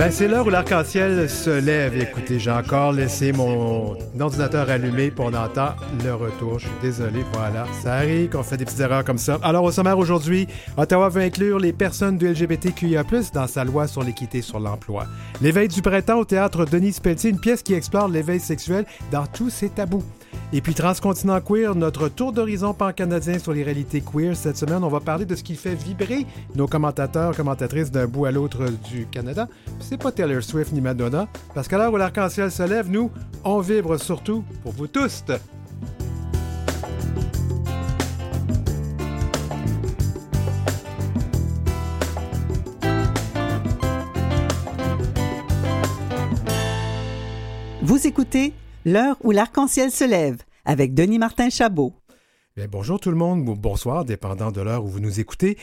Ben, c'est l'heure où l'arc-en-ciel se lève. Écoutez, j'ai encore laissé mon ordinateur allumé pour on entend le retour. Je suis désolé, voilà. Ça arrive qu'on fait des petites erreurs comme ça. Alors, au sommaire aujourd'hui, Ottawa veut inclure les personnes du LGBTQIA+, dans sa loi sur l'équité sur l'emploi. L'éveil du printemps au théâtre Denis Pelletier, une pièce qui explore l'éveil sexuel dans tous ses tabous. Et puis Transcontinent Queer, notre tour d'horizon pan-canadien sur les réalités queer. Cette semaine, on va parler de ce qui fait vibrer nos commentateurs, commentatrices d'un bout à l'autre du Canada. C'est pas Taylor Swift ni Madonna, parce qu'à l'heure où l'arc-en-ciel se lève, nous, on vibre surtout pour vous tous. Vous écoutez L'heure où l'arc-en-ciel se lève avec Denis Martin Chabot. Bien, bonjour tout le monde, ou bonsoir, dépendant de l'heure où vous nous écoutez.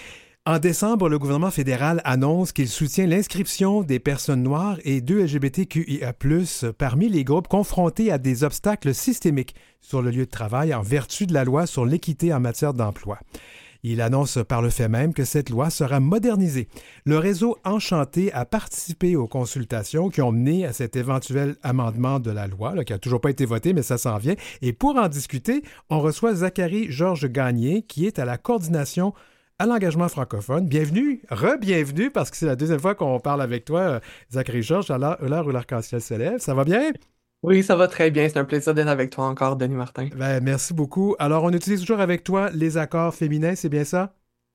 En décembre, le gouvernement fédéral annonce qu'il soutient l'inscription des personnes noires et de LGBTQIA+, parmi les groupes confrontés à des obstacles systémiques sur le lieu de travail en vertu de la loi sur l'équité en matière d'emploi. Il annonce par le fait même que cette loi sera modernisée. Le réseau Enchanté a participé aux consultations qui ont mené à cet éventuel amendement de la loi, qui n'a toujours pas été voté, mais ça s'en vient. Et pour en discuter, on reçoit Zachary Georges Gagné, qui est à la coordination à l'engagement francophone. Bienvenue, re-bienvenue, parce que c'est la deuxième fois qu'on parle avec toi, Zachary Georges, à l'heure où l'arc-en-ciel se lève. Ça va bien? Oui, ça va très bien. C'est un plaisir d'être avec toi encore, Denis Martin. Ben, merci beaucoup. Alors, on utilise toujours avec toi les accords féminins, c'est bien ça?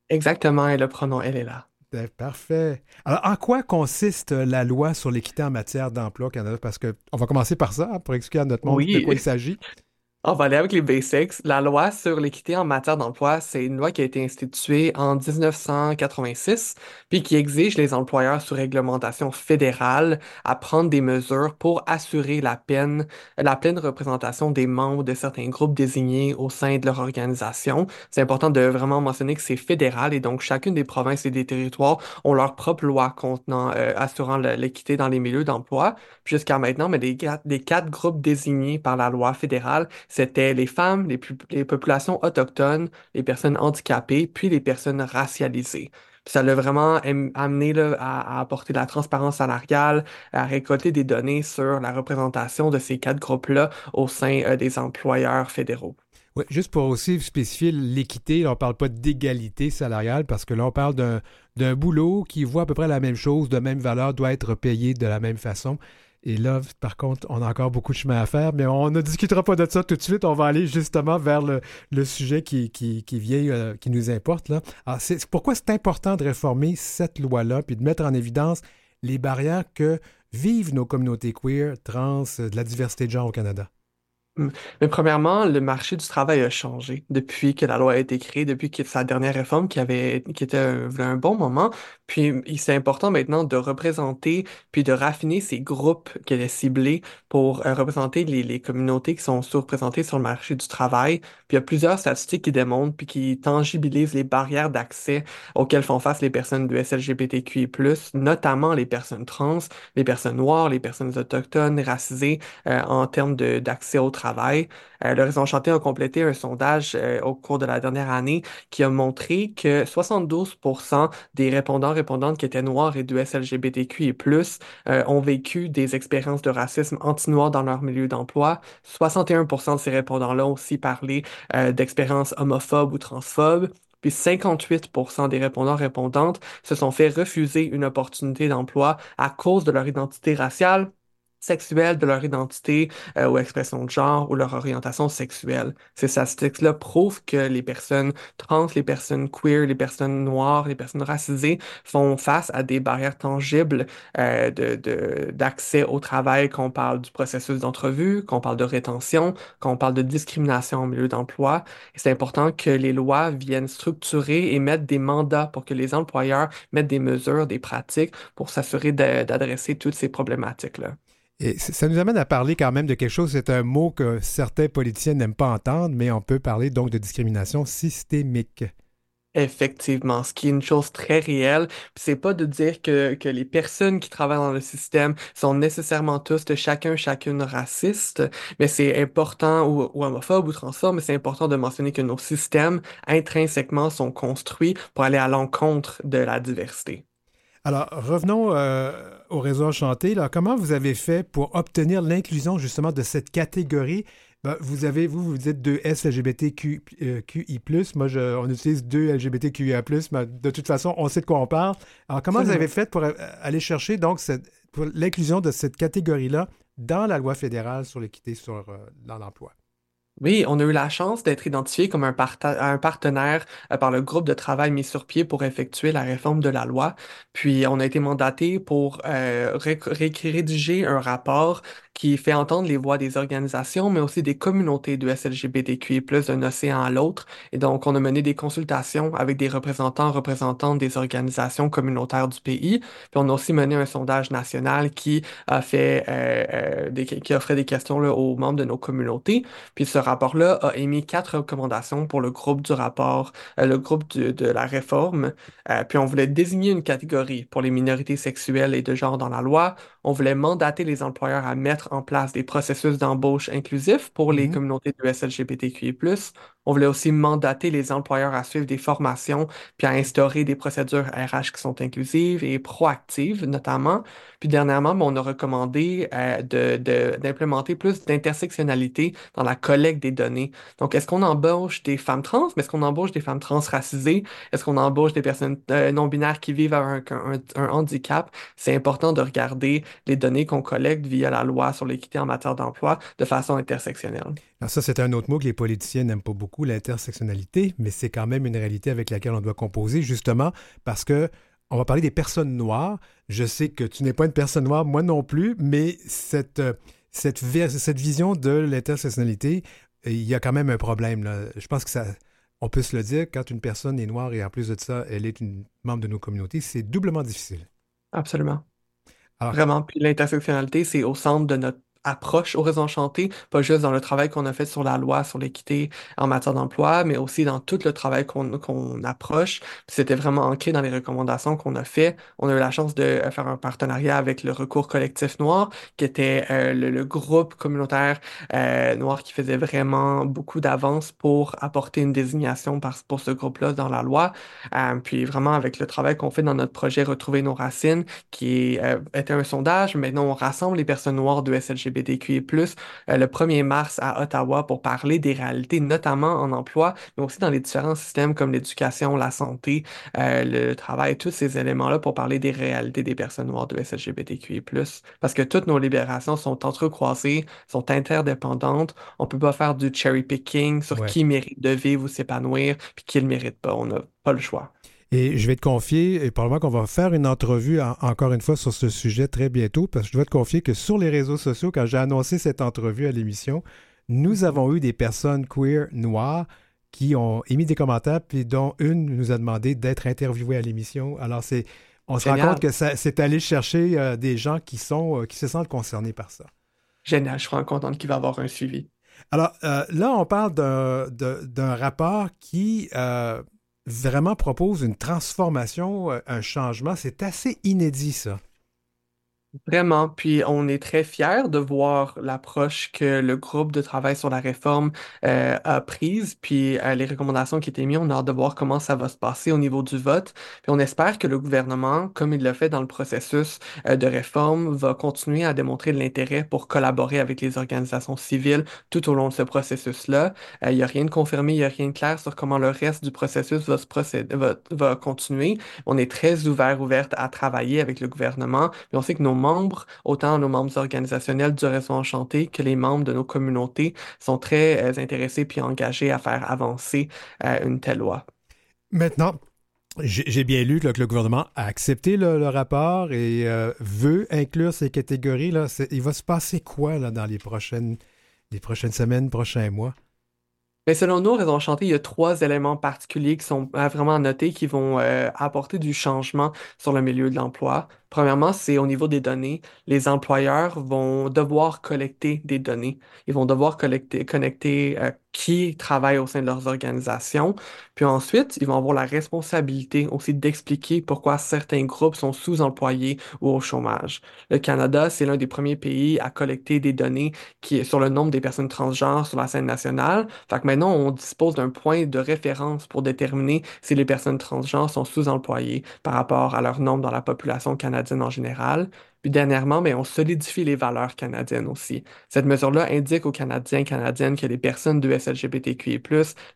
Exactement, et le pronom elle est là. Ben, parfait. Alors, en quoi consiste la loi sur l'équité en matière d'emploi au Canada? Parce qu'on va commencer par ça, hein, pour expliquer à notre monde de quoi il s'agit. On va aller avec les basics. La loi sur l'équité en matière d'emploi, c'est une loi qui a été instituée en 1986, puis qui exige les employeurs sous réglementation fédérale à prendre des mesures pour assurer la, peine, la pleine représentation des membres de certains groupes désignés au sein de leur organisation. C'est important de vraiment mentionner que c'est fédéral et donc chacune des provinces et des territoires ont leur propre loi contenant, euh, assurant l'équité dans les milieux d'emploi. Jusqu'à maintenant, mais les quatre groupes désignés par la loi fédérale c'était les femmes, les, populations autochtones, les personnes handicapées, puis les personnes racialisées. ça l'a vraiment amené à, apporter de la transparence salariale, à récolter des données sur la représentation de ces quatre groupes-là au sein euh, des employeurs fédéraux. Oui, juste pour aussi spécifier l'équité, on ne parle pas d'égalité salariale parce que là, on parle d'un boulot qui voit à peu près la même chose, de même valeur, doit être payé de la même façon. Et là, par contre, on a encore beaucoup de chemin à faire, mais on ne discutera pas de ça tout de suite. On va aller justement vers le, sujet qui, vient, euh, qui nous importe. Là. C'est, pourquoi c'est important de réformer cette loi-là, puis de mettre en évidence les barrières que vivent nos communautés queer, trans, de la diversité de genre au Canada? Mais premièrement, le marché du travail a changé depuis que la loi a été créée, depuis que sa dernière réforme qui avait qui était un, bon moment. Puis c'est important maintenant de représenter puis de raffiner ces groupes qu'elle est ciblés pour euh, représenter les, les communautés qui sont sous-représentées sur le marché du travail. Puis il y a plusieurs statistiques qui démontrent puis qui tangibilisent les barrières d'accès auxquelles font face les personnes du SLGBTQI+, notamment les personnes trans, les personnes noires, les personnes autochtones, racisées, euh, en termes d'accès au travail Euh, le Réseau Enchanté a complété un sondage euh, au cours de la dernière année qui a montré que 72 des répondants répondantes qui étaient noirs et du SLGBTQ et plus euh, ont vécu des expériences de racisme anti-noir dans leur milieu d'emploi. 61% de ces répondants-là ont aussi parlé d'expériences homophobes ou transphobes. Puis 58% des répondants répondantes se sont fait refuser une opportunité d'emploi à cause de leur identité raciale sexuelle de leur identité euh, ou expression de genre ou leur orientation sexuelle. Ces statistiques-là prouvent que les personnes trans, les personnes queer, les personnes noires, les personnes racisées font face à des barrières tangibles euh, d'accès au travail, qu'on parle du processus d'entrevue, qu'on parle de rétention, qu'on parle de discrimination au milieu d'emploi. c'est important que les lois viennent structurer et mettre des mandats pour que les employeurs mettent des mesures, des pratiques pour s'assurer d'adresser toutes ces problématiques-là. Et ça nous amène à parler quand même de quelque chose, c'est un mot que certains politiciens n'aiment pas entendre, mais on peut parler donc de discrimination systémique. Effectivement, ce qui est une chose très réelle, c'est pas de dire que, que les personnes qui travaillent dans le système sont nécessairement tous de chacun, chacune racistes, mais c'est important, ou, homophobes ou transphobes, mais c'est important de mentionner que nos systèmes intrinsèquement sont construits pour aller à l'encontre de la diversité. Alors, revenons au réseau Enchanté. Là. Comment vous avez fait pour obtenir l'inclusion justement de cette catégorie? Ben, vous avez, vous, vous dites 2S LGBTQI+. Euh, Moi, je, on utilise 2 LGBTQIA+, mais de toute façon, on sait de quoi on parle. Alors, comment vous avez fait pour euh, aller chercher donc l'inclusion de cette catégorie-là dans la loi fédérale sur l'équité sur, euh, dans l'emploi? Oui, on a eu la chance d'être identifié comme un, partenaire euh, par le groupe de travail mis sur pied pour effectuer la réforme de la loi. Puis on a été mandaté pour euh, rédiger un rapport qui fait entendre les voix des organisations, mais aussi des communautés de SLGBTQI+, d'un océan à l'autre. Et donc, on a mené des consultations avec des représentants, représentantes des organisations communautaires du pays. Puis on a aussi mené un sondage national qui a fait, euh, des, qui offrait des questions aux membres de nos communautés. Puis ce rapport-là a émis quatre recommandations pour le groupe du rapport, euh, le groupe de la réforme. Euh, puis on voulait désigner une catégorie pour les minorités sexuelles et de genre dans la loi. On voulait mandater les employeurs à mettre en place des processus d'embauche inclusifs pour les mm-hmm. communautés de SLGBTQI+. On voulait aussi mandater les employeurs à suivre des formations puis à instaurer des procédures RH qui sont inclusives et proactives, notamment. Puis dernièrement, ben, on a recommandé euh, d'implémenter plus d'intersectionnalité dans la collecte des données. Donc, est-ce qu'on embauche des femmes trans, mais est-ce qu'on embauche des femmes transracisées? Est-ce qu'on embauche des personnes euh, non-binaires qui vivent avec un, un handicap? C'est important de regarder les données qu'on collecte via la loi sur l'équité en matière d'emploi de façon intersectionnelle. Alors ça, c'est un autre mot que les politiciens n'aiment pas beaucoup, l'intersectionnalité, mais c'est quand même une réalité avec laquelle on doit composer, justement parce que on va parler des personnes noires. Je sais que tu n'es pas une personne noire, moi non plus, mais cette, cette, cette vision de l'intersectionnalité, il y a quand même un problème. Là. Je pense que ça, on peut se le dire, quand une personne est noire et en plus de ça, elle est une membre de nos communautés, c'est doublement difficile. Absolument. Vraiment, puis l'intersectionnalité, c'est au centre de notre approche au réseau enchanté, pas juste dans le travail qu'on a fait sur la loi sur l'équité en matière d'emploi, mais aussi dans tout le travail qu'on approche. C'était vraiment ancré dans les recommandations qu'on a fait. On a eu la chance de euh, faire un partenariat avec le Recours collectif noir, qui était euh, le, groupe communautaire euh, noir qui faisait vraiment beaucoup d'avance pour apporter une désignation pour ce groupe-là dans la loi. puis vraiment avec le travail qu'on fait dans notre projet Retrouver nos racines, qui était un sondage, maintenant on rassemble les personnes noires de SLG LGBTQI+, euh, le 1er mars à Ottawa pour parler des réalités, notamment en emploi, mais aussi dans les différents systèmes comme l'éducation, la santé, euh, le travail, tous ces éléments-là pour parler des réalités des personnes noires de SLGBTQI+. Parce que toutes nos libérations sont entrecroisées, sont interdépendantes. On peut pas faire du cherry picking sur qui mérite de vivre ou s'épanouir, puis qui le mérite pas. On n'a pas le choix. Et je vais te confier, et probablement qu'on va faire une entrevue encore une fois sur ce sujet très bientôt, parce que je dois te confier que sur les réseaux sociaux, quand j'ai annoncé cette entrevue à l'émission, nous avons eu des personnes queer noires qui ont émis des commentaires, puis dont une nous a demandé d'être interviewée à l'émission. Alors, c'est, on se rend compte que c'est aller chercher euh, des gens qui, sont, euh, qui se sentent concernés par ça. Génial, je suis vraiment contente qu'il va avoir un suivi. Alors, euh, là, on parle d'un rapport qui vraiment propose une transformation, euh, un changement. C'est assez inédit, ça. Vraiment, puis on est très fiers de voir l'approche que le groupe de travail sur la réforme euh, a prise, puis euh, les recommandations qui étaient mises, on a hâte de voir comment ça va se passer au niveau du vote. Puis on espère que le gouvernement, comme il l'a fait dans le processus euh, de réforme, va continuer à démontrer de l'intérêt pour collaborer avec les organisations civiles tout au long de ce processus-là. Il n'y a rien de confirmé, il n'y a rien de clair sur comment le reste du processus va, se procéder, va, va continuer. On est très ouvert, ouverte à travailler avec le gouvernement, puis on sait que nos membres, autant nos membres organisationnels du Réseau Enchanté que les membres de nos communautés sont très euh, intéressés puis engagés à faire avancer euh, une telle loi. Maintenant, j'ai bien lu que le gouvernement a accepté le, rapport et euh, veut inclure ces catégories. Là. Il va se passer quoi là, dans les prochaines, les prochaines semaines, prochains mois? Mais selon nous, Réseau Enchanté, il y a trois éléments particuliers qui sont vraiment notés qui vont apporter du changement sur le milieu de l'emploi. Premièrement, c'est au niveau des données. Les employeurs vont devoir collecter des données. Ils vont devoir collecter, connecter euh, qui travaillent au sein de leurs organisations. Puis ensuite, ils vont avoir la responsabilité aussi d'expliquer pourquoi certains groupes sont sous-employés ou au chômage. Le Canada, c'est l'un des premiers pays à collecter des données qui, sur le nombre des personnes transgenres sur la scène nationale. Fait maintenant, on dispose d'un point de référence pour déterminer si les personnes transgenres sont sous-employées par rapport à leur nombre dans la population canadienne en général. Puis dernièrement, mais on solidifie les valeurs canadiennes aussi. Cette mesure-là indique aux Canadiens et Canadiennes que les personnes de SLGBTQI+,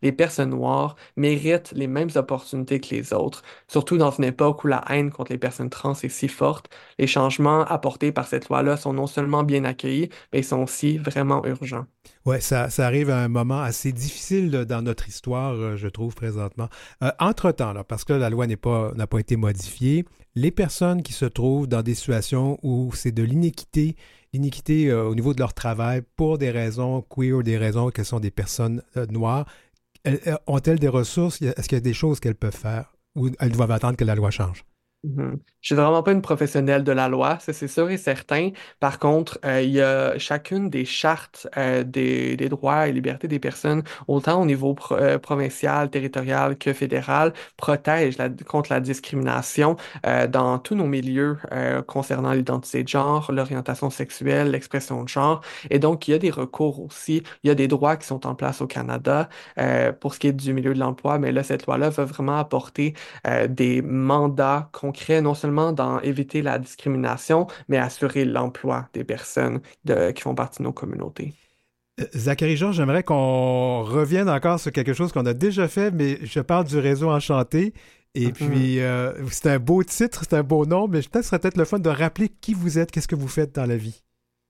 les personnes noires, méritent les mêmes opportunités que les autres, surtout dans une époque où la haine contre les personnes trans est si forte. Les changements apportés par cette loi-là sont non seulement bien accueillis, mais ils sont aussi vraiment urgents. Oui, ça, ça, arrive à un moment assez difficile dans notre histoire, euh, je trouve, présentement. Euh, entre-temps, parce que la loi n'a pas, pas été modifiée, les personnes qui se trouvent dans des situations où c'est de l'iniquité, l'iniquité euh, au niveau de leur travail pour des raisons queer, des raisons qu'elles sont des personnes noires, ont-elles des ressources? Est-ce qu'il y a des choses qu'elles peuvent faire? Ou elles doivent attendre que la loi change? Mhm. Je suis vraiment pas une professionnelle de la loi, ça c'est sûr et certain. Par contre, euh, il y a chacune des chartes euh, des, droits et libertés des personnes, autant au niveau euh, provincial, territorial que fédéral, protège contre la discrimination dans tous nos milieux concernant l'identité de genre, l'orientation sexuelle, l'expression de genre. Et donc, il y a des recours aussi, il y a des droits qui sont en place au Canada pour ce qui est du milieu de l'emploi, mais là, cette loi-là va vraiment apporter des mandats concrets non seulement dans éviter la discrimination, mais assurer l'emploi des personnes qui font partie de nos communautés. Euh, Zachary Georges, j'aimerais qu'on revienne encore sur quelque chose qu'on a déjà fait, mais je parle du réseau Enchanté. Et mm-hmm. puis, euh, c'est un beau titre, c'est un beau nom, mais peut-être serait peut-être le fun de rappeler qui vous êtes, qu'est-ce que vous faites dans la vie.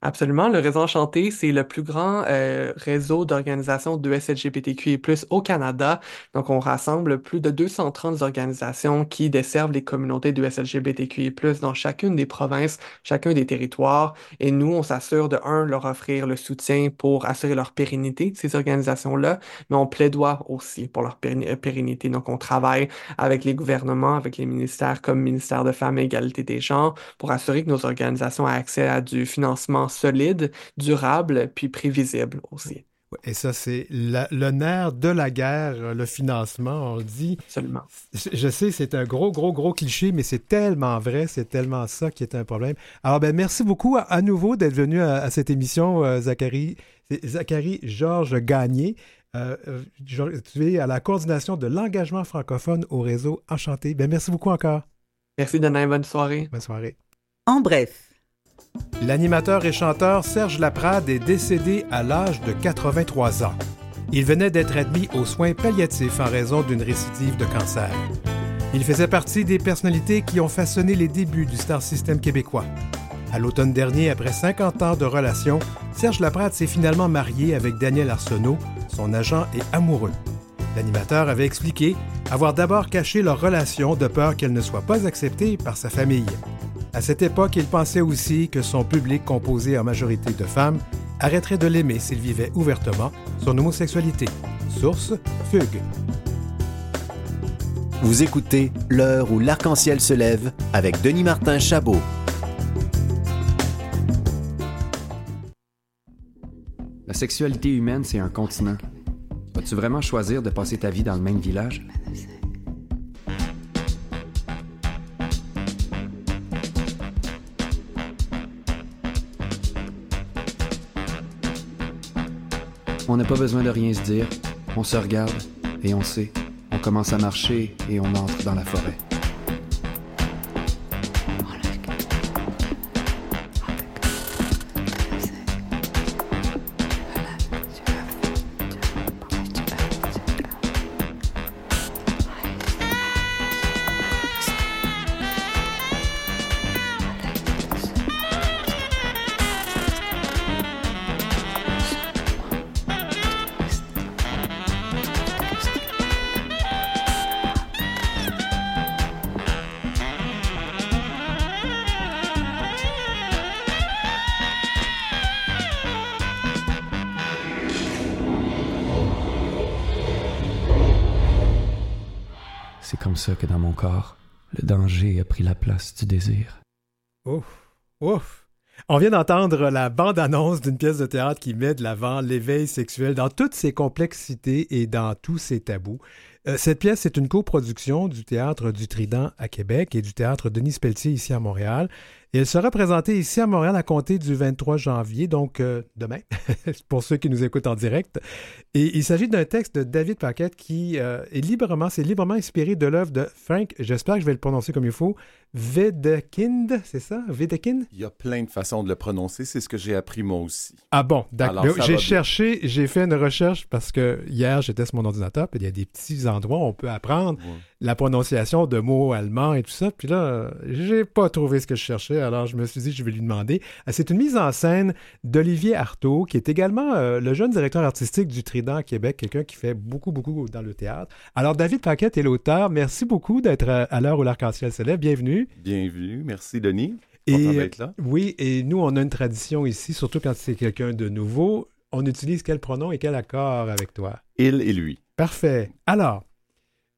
Absolument. Le Réseau Enchanté, c'est le plus grand euh, réseau d'organisations de SLGBTQI+, au Canada. Donc, on rassemble plus de 230 organisations qui desservent les communautés de SLGBTQI+, dans chacune des provinces, chacun des territoires. Et nous, on s'assure de, un, leur offrir le soutien pour assurer leur pérennité, ces organisations-là, mais on plaidoit aussi pour leur euh, pérennité. Donc, on travaille avec les gouvernements, avec les ministères comme ministère de Femmes et Égalité des genres, pour assurer que nos organisations aient accès à du financement solide, durable, puis prévisible aussi. Et ça, c'est le nerf de la guerre, le financement, on le dit. Absolument. Je sais, c'est un gros, gros, gros cliché, mais c'est tellement vrai, c'est tellement ça qui est un problème. Alors, ben, merci beaucoup à, nouveau d'être venu à, cette émission, euh, Zachary. Zachary Georges Gagné. Euh, euh, tu es à la coordination de l'engagement francophone au réseau Enchanté. Ben, merci beaucoup encore. Merci, Dana. Bonne soirée. Bonne soirée. En bref. L'animateur et chanteur Serge Laprade est décédé à l'âge de 83 ans. Il venait d'être admis aux soins palliatifs en raison d'une récidive de cancer. Il faisait partie des personnalités qui ont façonné les débuts du star system québécois. À l'automne dernier, après 50 ans de relation, Serge Laprade s'est finalement marié avec Daniel Arsenault, son agent et amoureux. L'animateur avait expliqué avoir d'abord caché leur relation de peur qu'elle ne soit pas acceptée par sa famille. À cette époque, il pensait aussi que son public, composé en majorité de femmes, arrêterait de l'aimer s'il vivait ouvertement son homosexualité. Source Fugue. Vous écoutez L'heure où l'arc-en-ciel se lève avec Denis Martin Chabot. La sexualité humaine, c'est un continent. Vas-tu vraiment choisir de passer ta vie dans le même village? On n'a pas besoin de rien se dire. On se regarde et on sait. On commence à marcher et on entre dans la forêt. Que dans mon corps, le danger a pris la place du désir. Ouf, ouf. On vient d'entendre la bande-annonce d'une pièce de théâtre qui met de l'avant l'éveil sexuel dans toutes ses complexités et dans tous ses tabous. Euh, cette pièce est une coproduction du Théâtre du Trident à Québec et du Théâtre Denis Pelletier ici à Montréal. Et elle sera présentée ici à Montréal à compter du 23 janvier, donc euh, demain, pour ceux qui nous écoutent en direct. Et il s'agit d'un texte de David Paquette qui euh, est librement, c'est librement inspiré de l'œuvre de Frank, j'espère que je vais le prononcer comme il faut, Wedekind, c'est ça? Wedekind? Il y a plein de façons de le prononcer, c'est ce que j'ai appris moi aussi. Ah bon, d'accord. J'ai cherché, j'ai fait une recherche parce que hier j'étais sur mon ordinateur, puis il y a des petits endroits où on peut apprendre Ouais. La prononciation de mots allemands et tout ça. Puis là, j'ai pas trouvé ce que je cherchais, alors je me suis dit je vais lui demander. Euh, C'est une mise en scène d'Olivier Artaud, qui est également euh, le jeune directeur artistique du Trident à Québec, quelqu'un qui fait beaucoup, beaucoup dans le théâtre. Alors David Paquette est l'auteur. Merci beaucoup d'être euh, à l'heure où l'arc-en-ciel se lève. Bienvenue. Bienvenue, merci Denis. Et là. oui, et nous, on a une tradition ici, surtout quand c'est quelqu'un de nouveau. On utilise quel pronom et quel accord avec toi? Il et lui. Parfait. Alors,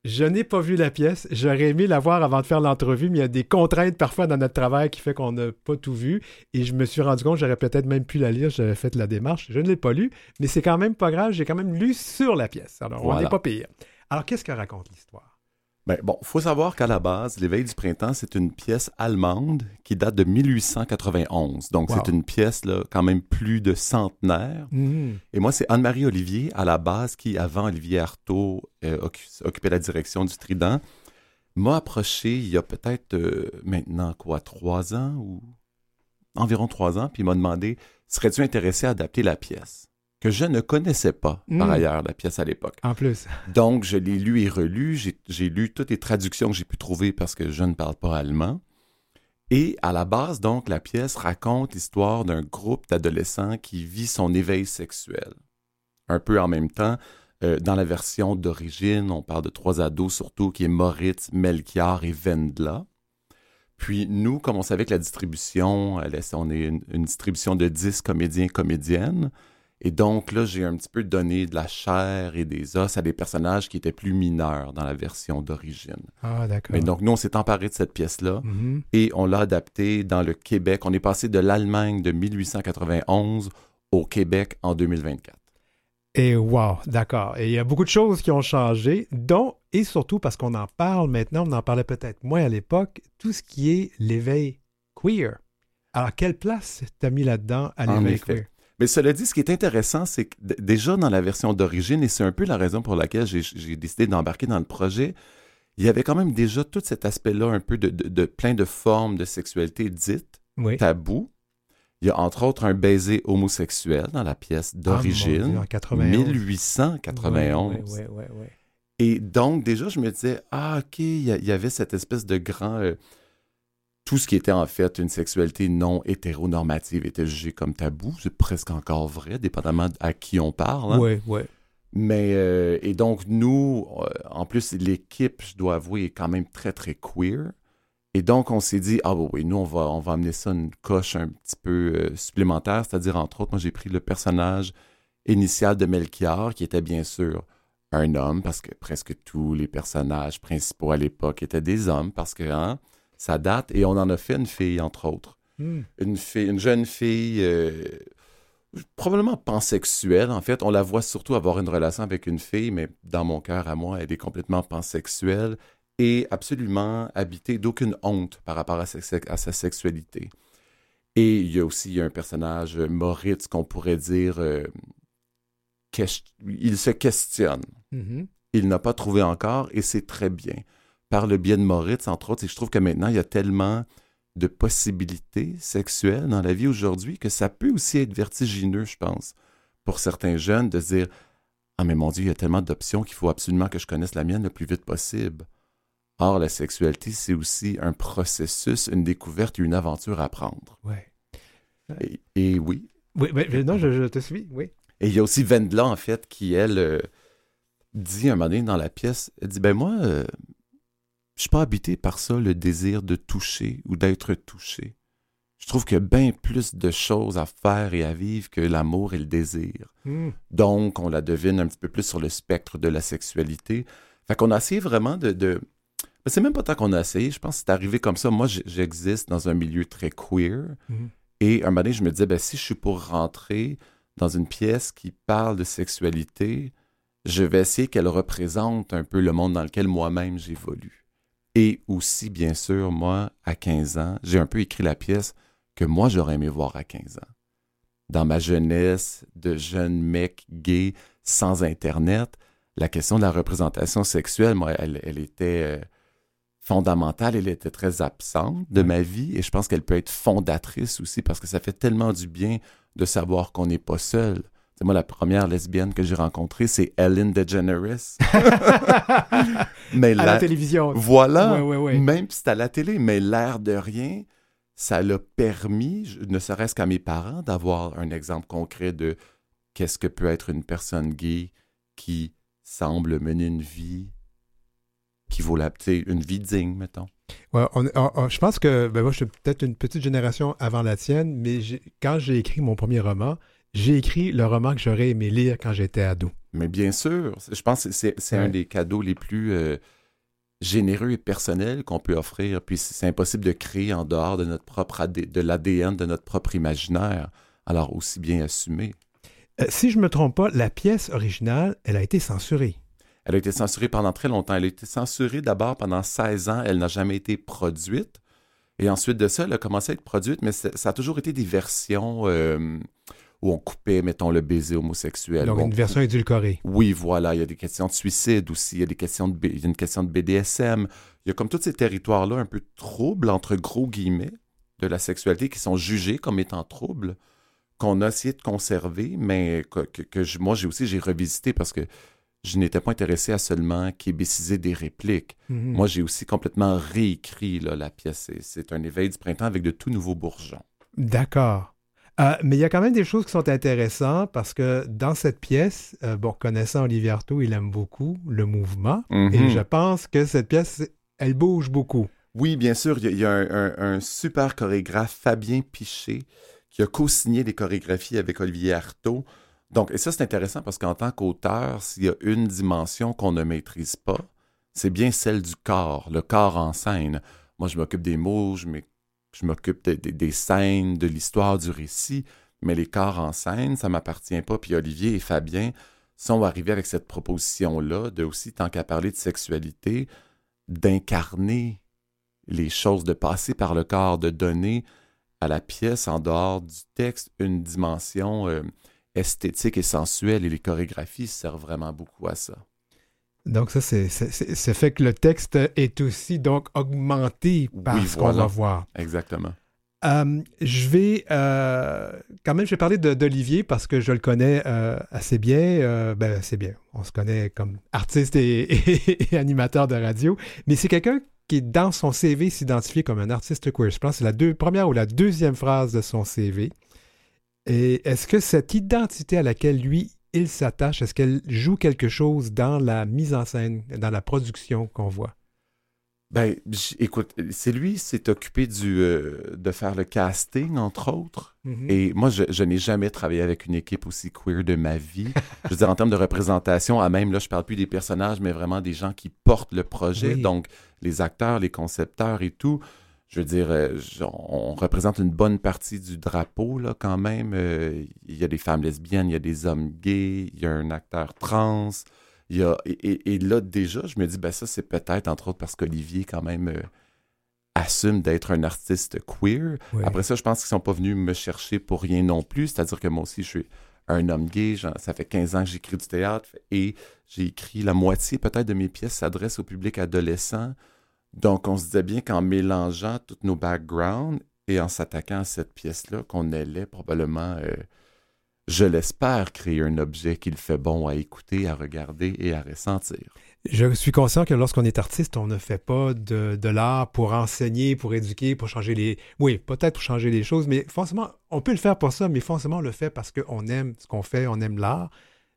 je n'ai pas vu la pièce. J'aurais aimé la voir avant de faire l'entrevue, mais il y a des contraintes parfois dans notre travail qui fait qu'on n'a pas tout vu. Et je me suis rendu compte que j'aurais peut-être même pu la lire. J'avais fait la démarche. Je ne l'ai pas lu, mais c'est quand même pas grave. J'ai quand même lu sur la pièce. Alors, on n'est pas pire. Alors, qu'est-ce que raconte l'histoire? Ben, bon, faut savoir qu'à la base, L'éveil du printemps, c'est une pièce allemande qui date de 1891. Donc, Wow. c'est une pièce là, quand même plus de centenaire. Mhm. Et moi, c'est Anne-Marie Olivier, à la base, qui, avant Olivier Artaud, euh, occu- occupait la direction du Trident, m'a approché il y a peut-être euh, maintenant, quoi, trois ans ou environ trois ans, puis m'a demandé serais-tu intéressé à adapter la pièce Que je ne connaissais pas, par Mm. ailleurs, la pièce à l'époque. En plus. Donc, je l'ai lu et relu. J'ai- lu toutes les traductions que j'ai pu trouver parce que je ne parle pas allemand. Et à la base, donc, la pièce raconte l'histoire d'un groupe d'adolescents qui vit son éveil sexuel. Un peu en même temps, euh, dans la version d'origine, on parle de trois ados surtout, qui est Moritz, Melchior et Vendla. Puis nous, comme on savait que la distribution, on est une, une distribution de 10 comédiens comédiennes, et donc là, j'ai un petit peu donné de la chair et des os à des personnages qui étaient plus mineurs dans la version d'origine. Ah, d'accord. Mais donc, nous, on s'est emparé de cette pièce-là Mhm. et on l'a adaptée dans le Québec. On est passé de l'Allemagne de 1891 au Québec en 2024. Et wow, d'accord. Et il y a beaucoup de choses qui ont changé, dont, et surtout parce qu'on en parle maintenant, on en parlait peut-être moins à l'époque, tout ce qui est l'éveil queer. Alors, quelle place t'as mis là-dedans à l'éveil queer? Mais cela dit, ce qui est intéressant, c'est que déjà dans la version d'origine, et c'est un peu la raison pour laquelle j'ai- décidé d'embarquer dans le projet, il y avait quand même déjà tout cet aspect-là, un peu de, de- de plein de formes de sexualité dites, Oui. tabou. Il y a entre autres un baiser homosexuel dans la pièce Ah, d'origine, Dieu, en 91. 1891. Oui, oui, oui, oui. Et donc, déjà, je me disais, ah, OK, il y, a- il y avait cette espèce de grand. euh, tout ce qui était en fait une sexualité non hétéronormative était jugé comme tabou. C'est presque encore vrai, dépendamment à qui on parle. hein. Oui, oui. Mais, euh, et donc, nous, euh, en plus, l'équipe, je dois avouer, est quand même très, très queer. Et donc, on s'est dit, ah bah oui, nous, on va, on va amener ça une coche un petit peu euh, supplémentaire. C'est-à-dire, entre autres, moi, j'ai pris le personnage initial de Melchior, qui était bien sûr un homme, parce que presque tous les personnages principaux à l'époque étaient des hommes, parce que hein, ça date. Et on en a fait une fille, entre autres Hmm. une fille, une jeune fille, euh, probablement pansexuelle. En fait, on la voit surtout avoir une relation avec une fille, mais dans mon cœur à moi, elle est complètement pansexuelle et absolument habitée d'aucune honte par rapport à sa, à sa sexualité. Et il y a aussi un personnage, euh, Moritz, qu'on pourrait dire, euh, il se questionne Mhm. il n'a pas trouvé encore et c'est très bien. Par le biais de Moritz, entre autres, et je trouve que maintenant, il y a tellement de possibilités sexuelles dans la vie aujourd'hui que ça peut aussi être vertigineux, je pense, pour certains jeunes de se dire Ah, mais mon Dieu, il y a tellement d'options qu'il faut absolument que je connaisse la mienne le plus vite possible. Or, la sexualité, c'est aussi un processus, une découverte et une aventure à prendre. Ouais. Et, et oui, Oui, mais- mais non, je, je te suis, oui. et il y a aussi Vendla, en fait, qui, elle, euh, dit un moment donné dans la pièce, elle dit, ben moi, euh, je suis pas habité par ça, le désir de toucher ou d'être touché. Je trouve qu'il y a bien plus de choses à faire et à vivre que l'amour et le désir. Hmm. Donc, on la devine un petit peu plus sur le spectre de la sexualité. Fait qu'on a essayé vraiment de... de... Mais c'est même pas tant qu'on a essayé. Je pense que c'est arrivé comme ça. Moi, j'existe dans un milieu très queer. Mhm. Et un moment donné, je me disais, ben, si je suis pour rentrer dans une pièce qui parle de sexualité, je vais essayer qu'elle représente un peu le monde dans lequel moi-même j'évolue. Et aussi, bien sûr, moi, à 15 ans, j'ai un peu écrit la pièce que moi, j'aurais aimé voir à 15 ans. Dans ma jeunesse de jeune mec gay sans Internet, la question de la représentation sexuelle, moi, elle, était euh, fondamentale, elle était très absente de ma vie et je pense qu'elle peut être fondatrice aussi parce que ça fait tellement du bien de savoir qu'on n'est pas seul. C'est moi, la première lesbienne que j'ai rencontrée, c'est Ellen DeGeneres. Mais À la la- télévision. voilà, Ouais, ouais, ouais. même si c'est à la télé, mais l'air de rien, ça l'a permis, ne serait-ce qu'à mes parents, d'avoir un exemple concret de qu'est-ce que peut être une personne gay qui semble mener une vie qui vaut la, une vie digne, mettons. Ouais, on- on- on- je pense que ben moi, je suis peut-être une petite génération avant la tienne, mais quand j'ai écrit mon premier roman, j'ai écrit le roman que j'aurais aimé lire quand j'étais ado. Mais bien sûr, je pense que c'est Ouais. un des cadeaux les plus euh, généreux et personnels qu'on peut offrir. Puis c'est impossible de créer en dehors de notre propre AD de l'ADN, de notre propre imaginaire. Alors aussi bien assumé. Euh, si je me trompe pas, la pièce originale, elle a été censurée. Elle a été censurée pendant très longtemps. Elle a été censurée d'abord pendant 16 ans. Elle n'a jamais été produite. Et ensuite de ça, elle a commencé à être produite, mais ça a toujours été des versions euh, où on coupait, mettons, le baiser homosexuel. Donc une version édulcorée. Oui, voilà, il y a des questions de suicide aussi, il y a des questions de B- il y a une question de BDSM. Il y a comme tous ces territoires-là un peu troubles, entre gros guillemets, de la sexualité qui sont jugés comme étant troubles, qu'on a essayé de conserver, mais que, que- que je- moi j'ai aussi j'ai revisité parce que je n'étais pas intéressé à seulement québéciser des répliques. Mhm. Moi j'ai aussi complètement réécrit là, la pièce. C'est un éveil du printemps avec de tout nouveaux bourgeons. D'accord. Euh, mais il y a quand même des choses qui sont intéressantes parce que dans cette pièce, euh, bon, connaissant Olivier Artaud, il aime beaucoup le mouvement. Et Mhm. je pense que cette pièce, elle bouge beaucoup. Oui, bien sûr, il y a, il y a un, un- un super chorégraphe, Fabien Piché, qui a co-signé les chorégraphies avec Olivier Artaud. Donc, et ça, c'est intéressant parce qu'en tant qu'auteur, s'il y a une dimension qu'on ne maîtrise pas, c'est bien celle du corps, le corps en scène. Moi, je m'occupe des mots, je m'oc- je m'occupe de- de- des scènes, de l'histoire, du récit, mais les corps en scène, ça m'appartient pas. Puis Olivier et Fabien sont arrivés avec cette proposition-là de aussi, tant qu'à parler de sexualité, d'incarner les choses, de passer par le corps, de donner à la pièce, en dehors du texte, une dimension euh, esthétique et sensuelle. Et les chorégraphies servent vraiment beaucoup à ça. Donc ça, c'est c'est- c'est- fait que le texte est aussi donc augmenté par Oui, ce qu'on va voir. Exactement. Euh, je vais euh, quand même, je vais parler d'Olivier parce que je le connais euh, assez bien. ben, assez bien. On se connaît comme artiste et, et- et animateur de radio. Mais c'est quelqu'un qui, dans son CV, s'identifie comme un artiste queer. Je pense que c'est la deux- première ou la deuxième phrase de son CV. Et est-ce que cette identité à laquelle lui, il s'attache, est-ce qu'elle joue quelque chose dans la mise en scène, dans la production qu'on voit? Ben, écoute, c'est lui qui s'est occupé du, euh, de faire le casting, entre autres. Mhm. Et moi, je, je n'ai jamais travaillé avec une équipe aussi queer de ma vie. je veux dire, en termes de représentation, à même, là, je parle plus des personnages, mais vraiment des gens qui portent le projet. Oui. Donc, les acteurs, les concepteurs et tout. Je veux dire, euh, je- on représente une bonne partie du drapeau, là, quand même. Euh, Il y a des femmes lesbiennes, il y a des hommes gays, il y a un acteur trans. Il y a, et, et- et là, déjà, je me dis, ben ça, c'est peut-être, entre autres, parce qu'Olivier, quand même, euh, assume d'être un artiste queer. Oui. Après ça, je pense qu'ils sont pas venus me chercher pour rien non plus. C'est-à-dire que moi aussi, je suis un homme gay. Ça fait 15 ans que j'écris du théâtre et j'ai écrit la moitié peut-être de mes pièces s'adressent au public adolescent. Donc, on se disait bien qu'en mélangeant tous nos backgrounds et en s'attaquant à cette pièce-là, qu'on allait probablement, euh, je l'espère, créer un objet qu'il fait bon à écouter, à regarder et à ressentir. Je suis conscient que lorsqu'on est artiste, on ne fait pas de, de l'art pour enseigner, pour éduquer, pour changer les... Oui, peut-être pour changer les choses, mais forcément, on peut le faire pour ça, mais forcément, on le fait parce qu'on aime ce qu'on fait, on aime l'art.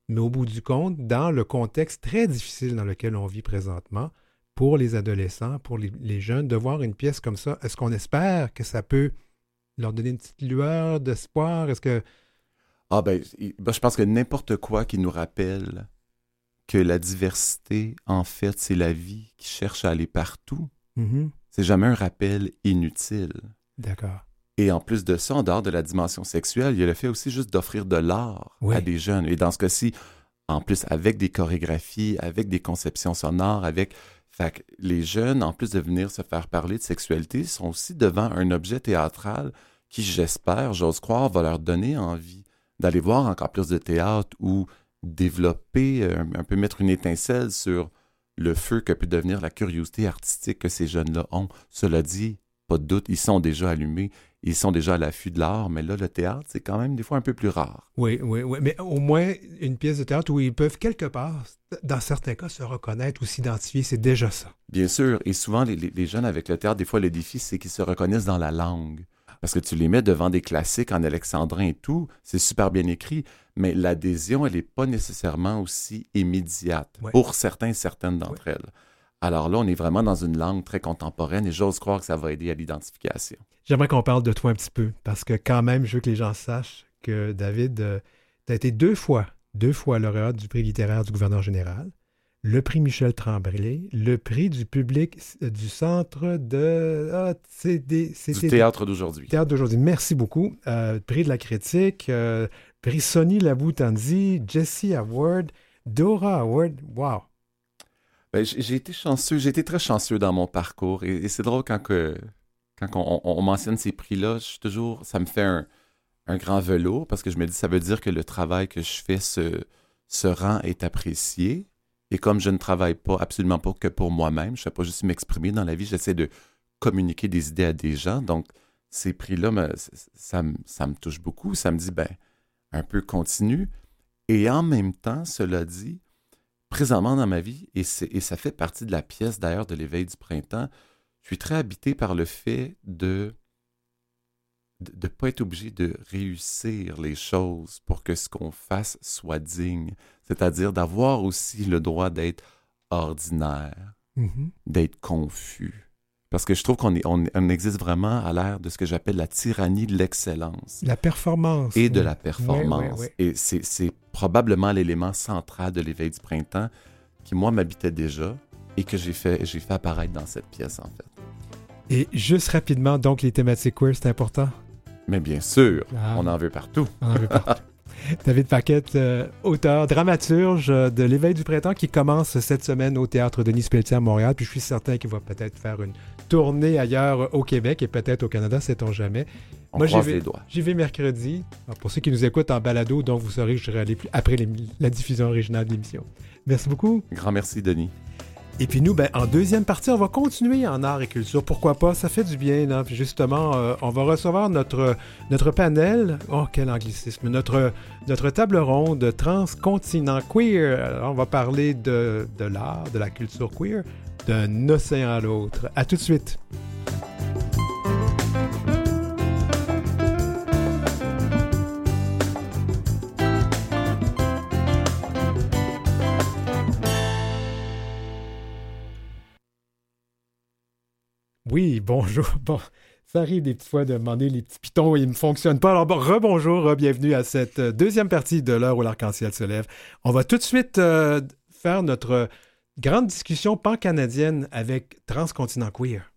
Mais au bout du compte, dans le contexte très difficile dans lequel on vit présentement, pour les adolescents, pour les, les jeunes, de voir une pièce comme ça, est-ce qu'on espère que ça peut leur donner une petite lueur d'espoir? Est-ce que... Ah ben, ben, je pense que n'importe quoi qui nous rappelle que la diversité, en fait, c'est la vie qui cherche à aller partout. Mhm. C'est jamais un rappel inutile. D'accord. Et en plus de ça, en dehors de la dimension sexuelle, il y a le fait aussi juste d'offrir de l'art Oui. à des jeunes. Et dans ce cas-ci, en plus, avec des chorégraphies, avec des conceptions sonores, avec... Les jeunes, en plus de venir se faire parler de sexualité, sont aussi devant un objet théâtral qui, j'espère, j'ose croire, va leur donner envie d'aller voir encore plus de théâtre ou développer, euh, un peu mettre une étincelle sur le feu que peut devenir la curiosité artistique que ces jeunes-là ont. Cela dit, pas de doute, ils sont déjà allumés, ils sont déjà à l'affût de l'art, mais là, le théâtre, c'est quand même des fois un peu plus rare. Oui, oui, oui. Mais au moins une pièce de théâtre où ils peuvent quelque part, dans certains cas, se reconnaître ou s'identifier, c'est déjà ça. Bien sûr, et souvent, les, jeunes avec le théâtre, des fois, le défi, c'est qu'ils se reconnaissent dans la langue. Parce que tu les mets devant des classiques en alexandrin et tout, c'est super bien écrit, mais l'adhésion, elle n'est pas nécessairement aussi immédiate pour certains et certaines d'entre elles. Alors là, on est vraiment dans une langue très contemporaine et j'ose croire que ça va aider à l'identification. J'aimerais qu'on parle de toi un petit peu, parce que quand même, je veux que les gens sachent que David, tu as été deux fois, deux fois lauréat du prix littéraire du gouverneur général, le prix Michel Tremblay, le prix du public euh, du centre de... Ah, c'est des- Du théâtre d'aujourd'hui. Théâtre d'aujourd'hui. Merci beaucoup. Euh, prix de la critique, euh, prix Sonny Laboutanzi, Jesse Award, Dora Award. Wow. Ben, j'ai été chanceux, j'ai été très chanceux dans mon parcours et, c'est drôle quand, on, on- on mentionne ces prix-là, je suis toujours, ça me fait un, grand velours parce que je me dis ça veut dire que le travail que je fais se, se rend est apprécié. Et comme je ne travaille pas absolument pas que pour moi-même, je ne fais pas juste m'exprimer dans la vie, j'essaie de communiquer des idées à des gens. Donc, ces prix-là, ça, ça me touche beaucoup. Ça me dit, ben, un peu continue. Et en même temps, cela dit, présentement dans ma vie, et, et ça fait partie de la pièce d'ailleurs de l'éveil du printemps, je suis très habité par le fait de de ne pas être obligé de réussir les choses pour que ce qu'on fasse soit digne. C'est-à-dire d'avoir aussi le droit d'être ordinaire, Mhm. d'être confus. Parce que je trouve qu'on est- on, on existe vraiment à l'ère de ce que j'appelle la tyrannie de l'excellence La performance. et de la performance. oui, Et c'est probablement l'élément central de l'éveil du printemps qui, moi, m'habitait déjà et que j'ai fait, j'ai fait apparaître dans cette pièce, en fait. Et juste rapidement, donc, les thématiques queer, c'est important? Mais bien sûr, Ah. on en veut partout. On en veut partout. David Paquette, euh, auteur, dramaturge euh, de l'Éveil du printemps qui commence cette semaine au Théâtre Denis Pelletier à Montréal. Puis je suis certain qu'il va peut-être faire une tournée ailleurs au Québec et peut-être au Canada, sait-on jamais. On Moi, j'y vais- les doigts. J'y vais mercredi. Alors, pour ceux qui nous écoutent en balado, donc vous saurez que je serai allé plus- après la diffusion originale de l'émission. Merci beaucoup. Grand merci, Denis. Et puis nous, ben, en deuxième partie, on va continuer en art et culture. Pourquoi pas? Ça fait du bien. Puis justement, euh, on va recevoir notre, notre panel. Oh, quel anglicisme! Notre, notre table ronde transcontinent queer. Alors, on va parler de, de l'art, de la culture queer, d'un océan à l'autre. À tout de suite. Oui, bonjour. Bon, ça arrive des petites fois de demander les petits pitons, ils ne fonctionnent pas. Alors, bon, rebonjour, bienvenue à cette deuxième partie de l'heure où l'arc-en-ciel se lève. On va tout de suite euh, faire notre grande discussion pan-canadienne avec Transcontinent Queer.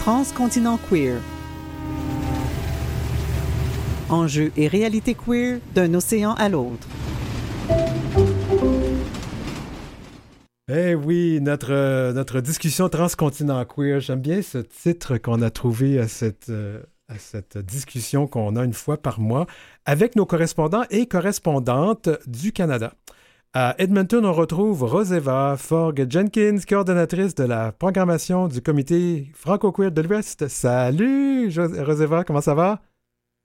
Transcontinent queer. Enjeux et réalité queer d'un océan à l'autre. Eh oui, notre, euh, notre discussion Transcontinent Queer. J'aime bien ce titre qu'on a trouvé à cette, euh, à cette discussion qu'on a une fois par mois avec nos correspondants et correspondantes du Canada. À Edmonton, on retrouve Roseva Forg Jenkins, coordonnatrice de la programmation du comité franco-queer de l'Ouest. Salut, Roseva, comment ça va?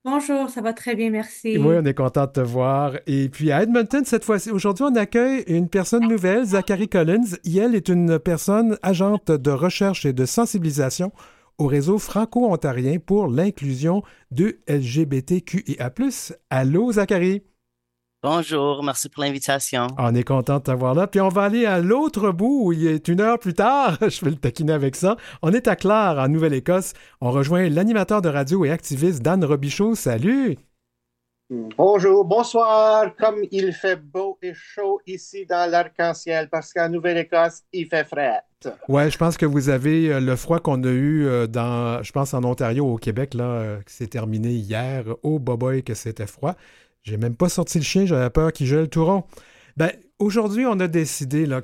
Bonjour, ça va très bien, merci. Oui, on est content de te voir. Et puis à Edmonton, cette fois-ci, aujourd'hui, on accueille une personne nouvelle, Zachary Collins. Elle est une personne agente de recherche et de sensibilisation au réseau franco-ontarien pour l'inclusion de LGBTQIA+. Allô, Zachary? Bonjour, merci pour l'invitation. On est content de t'avoir là. Puis on va aller à l'autre bout où il est une heure plus tard. Je vais le taquiner avec ça. On est à Clare, en Nouvelle-Écosse. On rejoint l'animateur de radio et activiste Dan Robichaud. Salut! Bonjour, bonsoir. Comme il fait beau et chaud ici dans l'arc-en-ciel, parce qu'en Nouvelle-Écosse, il fait frais. Ouais, je pense que vous avez euh, le froid qu'on a eu euh, dans, je pense, en Ontario, au Québec, là, euh, qui s'est terminé hier. Oh, boboy, que c'était froid. J'ai même pas sorti le chien, j'avais peur qu'il gèle tout rond. Ben, aujourd'hui, on a décidé là,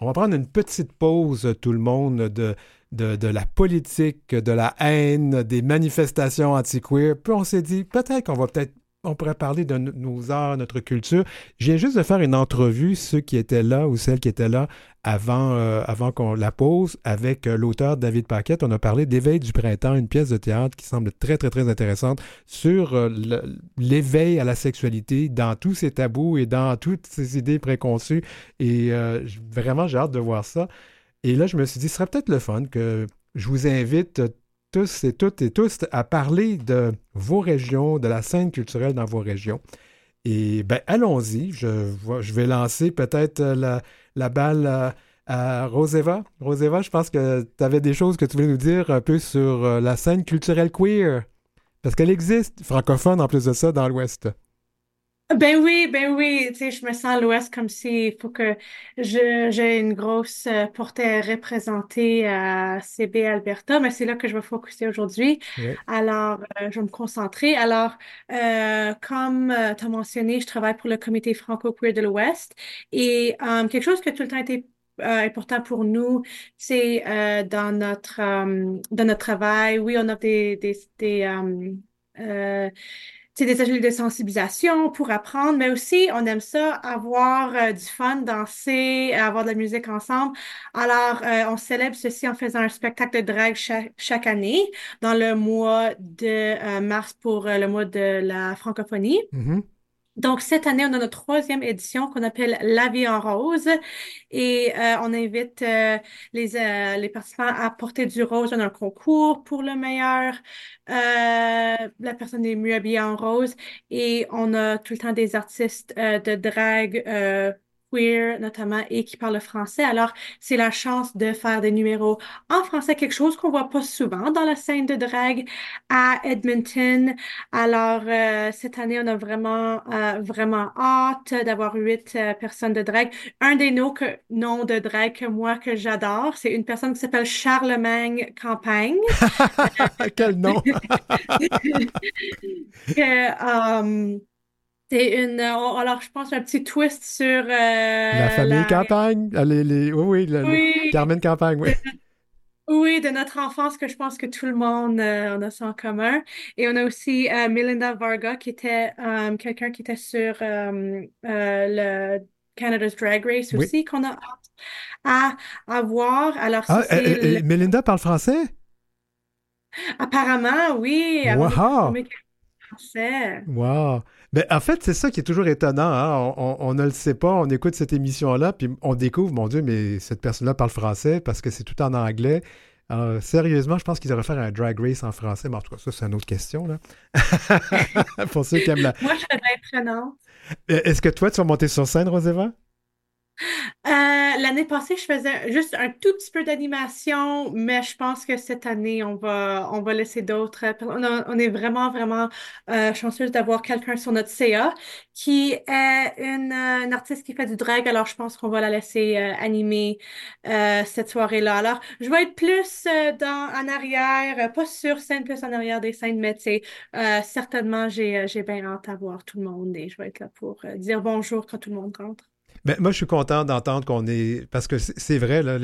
on va prendre une petite pause, tout le monde, de, de, de la politique, de la haine, des manifestations anti-queer. Puis on s'est dit, peut-être qu'on va peut-être on pourrait parler de nos arts, notre culture. Je viens juste de faire une entrevue, ceux qui étaient là ou celles qui étaient là avant, euh, qu'on la pose, avec euh, l'auteur David Paquette. On a parlé d'Éveil du printemps, une pièce de théâtre qui semble très, très, très intéressante sur euh, l'éveil à la sexualité dans tous ces tabous et dans toutes ces idées préconçues. Et vraiment, j'ai hâte de voir ça. Et là, je me suis dit, ce serait peut-être le fun que je vous invite tous et toutes et tous à parler de vos régions, de la scène culturelle dans vos régions. Et ben allons-y, je, vais lancer peut-être la, la, balle à, à, Roseva. Roseva, je pense que tu avais des choses que tu voulais nous dire un peu sur euh, la scène culturelle queer. Parce qu'elle existe, francophone en plus de ça, dans l'Ouest. Ben oui, ben oui, tu sais, je me sens à l'Ouest comme s'il faut que je, j'ai une grosse euh, portée représentée à CB Alberta, mais c'est là que je vais focuser aujourd'hui. Alors, euh, je vais me concentrer. Alors, euh, comme tu as mentionné, je travaille pour le comité franco-queer de l'Ouest et quelque chose qui a tout le temps été important pour nous, c'est dans notre dans notre travail. Oui, on a des des, des des ateliers de sensibilisation pour apprendre, mais aussi on aime ça avoir euh, du fun, danser, avoir de la musique ensemble. Alors, euh, on célèbre ceci en faisant un spectacle de drague chaque, année dans le mois de euh, mars pour le mois de la francophonie. Mm-hmm. Donc, cette année, on a notre troisième édition qu'on appelle La vie en rose et euh, on invite euh, les, euh, les participants à porter du rose dans un concours pour le meilleur. la personne est mieux habillée en rose et on a tout le temps des artistes de drague queer notamment et qui parle français. Alors, c'est la chance de faire des numéros en français, quelque chose qu'on voit pas souvent dans la scène de drague à Edmonton. Alors, euh, cette année, on a vraiment, euh, vraiment hâte d'avoir huit euh, personnes de drague. Un des noms, que, noms de drague que moi, que j'adore, c'est une personne qui s'appelle Charlemagne Campagne. Quel nom! que, c'est une. Euh, alors, je pense un petit twist sur. Euh, la famille Campagne. Ah, les, oui, oui, Carmen Campagne, oui. Oui, de notre enfance, que je pense que tout le monde euh, en a ça en commun. Et on a aussi Melinda Varga, qui était quelqu'un qui était sur le Canada's Drag Race aussi, qu'on a hâte à, voir. Alors, ah, Melinda parle français? Apparemment, oui. Wow! Wow! Ben, en fait, c'est ça qui est toujours étonnant. Hein. On, ne le sait pas, on écoute cette émission-là, puis on découvre, mon Dieu, mais cette personne-là parle français parce que c'est tout en anglais. sérieusement, je pense qu'ils devraient faire un drag race en français, mais en tout cas, ça, c'est une autre question. Là. Pour ceux qui aiment la. Moi, je serais prenante. Est-ce que toi, tu vas monter sur scène, Roséva? Euh, l'année passée, je faisais juste un tout petit peu d'animation, mais je pense que cette année, on va, on va laisser d'autres. On, est vraiment, vraiment euh, chanceuse d'avoir quelqu'un sur notre CA qui est une, artiste qui fait du drag. Alors, je pense qu'on va la laisser euh, animer cette soirée-là. Alors, je vais être plus dans, en arrière, pas sur scène, plus en arrière des scènes, mais certainement, j'ai, j'ai bien hâte à voir tout le monde et je vais être là pour dire bonjour quand tout le monde rentre. Ben, moi, je suis content d'entendre qu'on est. Parce que c'est vrai, là,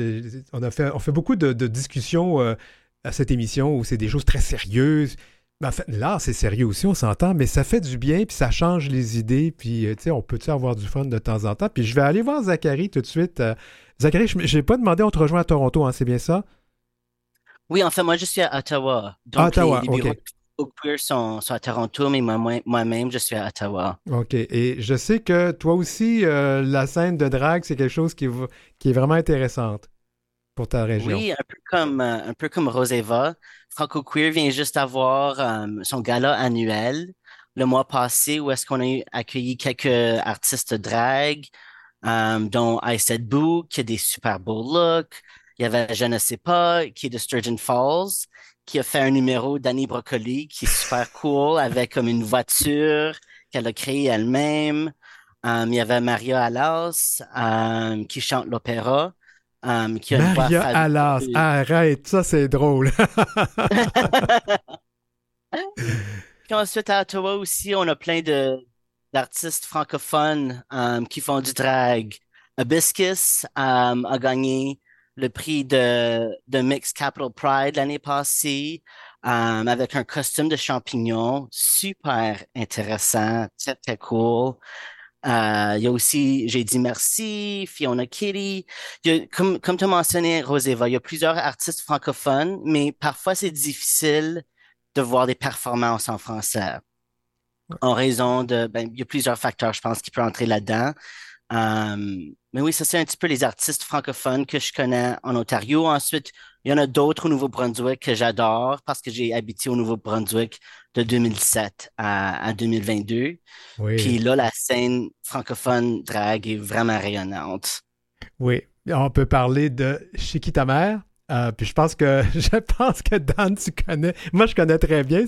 on, a fait, on fait beaucoup de, discussions euh, à cette émission où c'est des choses très sérieuses. Ben, en fait, là, c'est sérieux aussi, on s'entend, mais ça fait du bien, puis ça change les idées, puis euh, tu sais, on peut avoir du fun de temps en temps? Puis je vais aller voir Zachary tout de suite. Euh, Zachary, je n'ai pas demandé, on te rejoint à Toronto, hein, c'est bien ça? Oui, en fait, moi, je suis à Ottawa. Donc, Ottawa, OK queer sont, à Toronto, mais moi-même, je suis à Ottawa. OK. Et je sais que toi aussi, euh, la scène de drague, c'est quelque chose qui, qui est vraiment intéressante pour ta région. Oui, un peu comme, euh, un peu comme Roseva. Franco Queer vient juste d'avoir euh, son gala annuel le mois passé où est-ce qu'on a accueilli quelques artistes drag, dont I Said Boo, qui a des super beaux looks. Il y avait Je ne sais pas, qui est de Sturgeon Falls qui a fait un numéro d'Annie Brocoli qui est super cool avec comme une voiture qu'elle a créé elle-même. Euh, il y avait Maria Alas euh, qui chante l'opéra. qui a une voix Maria. Alas, arrête, ça c'est drôle. Puis ensuite, à Ottawa aussi, on a plein de d'artistes francophones qui font du drag. Hibiscus a gagné le prix de, de Mix Capital Pride l'année passée euh, avec un costume de champignon super intéressant, très, très cool. Euh, il y a aussi J'ai dit merci, Fiona Kitty. Il y a- comme comme tu as mentionné, Roseva, il y a plusieurs artistes francophones, mais parfois c'est difficile de voir des performances en français. En raison de, ben, il y a plusieurs facteurs, je pense, qui peuvent entrer là-dedans. Euh, mais oui, ça, c'est un petit peu les artistes francophones que je connais en Ontario. Ensuite, il y en a d'autres au Nouveau-Brunswick que j'adore parce que j'ai habité au Nouveau-Brunswick de 2007 à, à 2022. Oui. Puis là, la scène francophone drag est vraiment rayonnante. Oui, on peut parler de Chiki ta mère? Euh, puis je pense que je pense que Dan, tu connais. Moi, je connais très bien.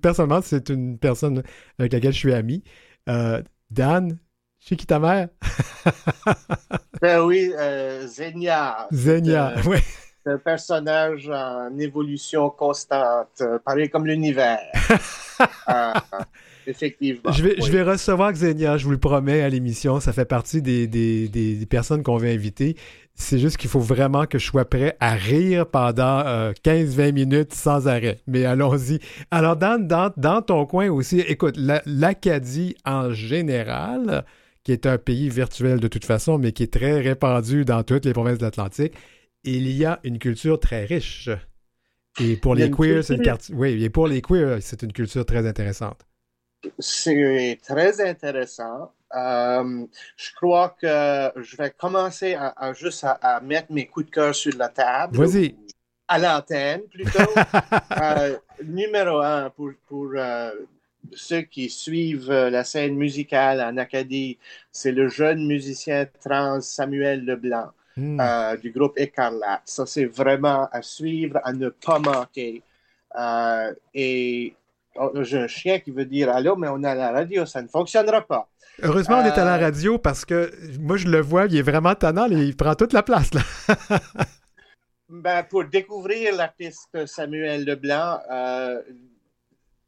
Personnellement, c'est une personne avec laquelle je suis ami. Euh, Dan, Chiki ta mère? Ben oui, euh, Zenia. Zenia, Euh, oui. C'est un personnage en évolution constante, euh, pareil comme l'univers. Euh, effectivement. Je vais, oui. je vais recevoir Xenia, je vous le promets, à l'émission. Ça fait partie des, des- des- des personnes qu'on veut inviter. C'est juste qu'il faut vraiment que je sois prêt à rire pendant euh, 15-20 minutes sans arrêt. Mais allons-y. Alors, dans, dans, dans ton coin aussi, écoute, la- l'Acadie en général, qui est un pays virtuel de toute façon, mais qui est très répandu dans toutes les provinces de l'Atlantique, il y a une culture très riche. Et pour les queers, c'est une. Oui, et pour les queers, c'est une culture très intéressante. C'est très intéressant. Euh, je crois que je vais commencer à, à juste à, à mettre mes coups de cœur sur la table. Vas-y. À l'antenne, plutôt. Euh, numéro un, pour, pour euh, ceux qui suivent euh, la scène musicale en Acadie, c'est le jeune musicien trans Samuel Leblanc Hmm. euh, du groupe Écarlate. Ça, c'est vraiment à suivre, à ne pas manquer. Euh, et oh, j'ai un chien qui veut dire allô, mais on est à la radio, ça ne fonctionnera pas. Heureusement, on est à la radio parce que moi, je le vois, il est vraiment tannant, et il prend toute la place. Là. Ben, pour découvrir l'artiste Samuel Leblanc, euh,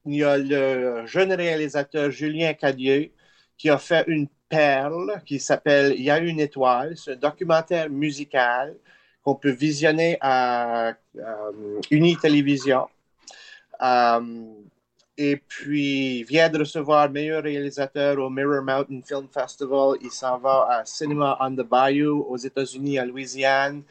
il y a le jeune réalisateur Julien Cadieux qui a fait une perle qui s'appelle Il y a une étoile. C'est un documentaire musical qu'on peut visionner à euh, Unitélévision. Euh, et puis, il vient de recevoir meilleur réalisateur au Mirror Mountain Film Festival. Il s'en va à Cinema on the Bayou aux États-Unis, à Louisiane.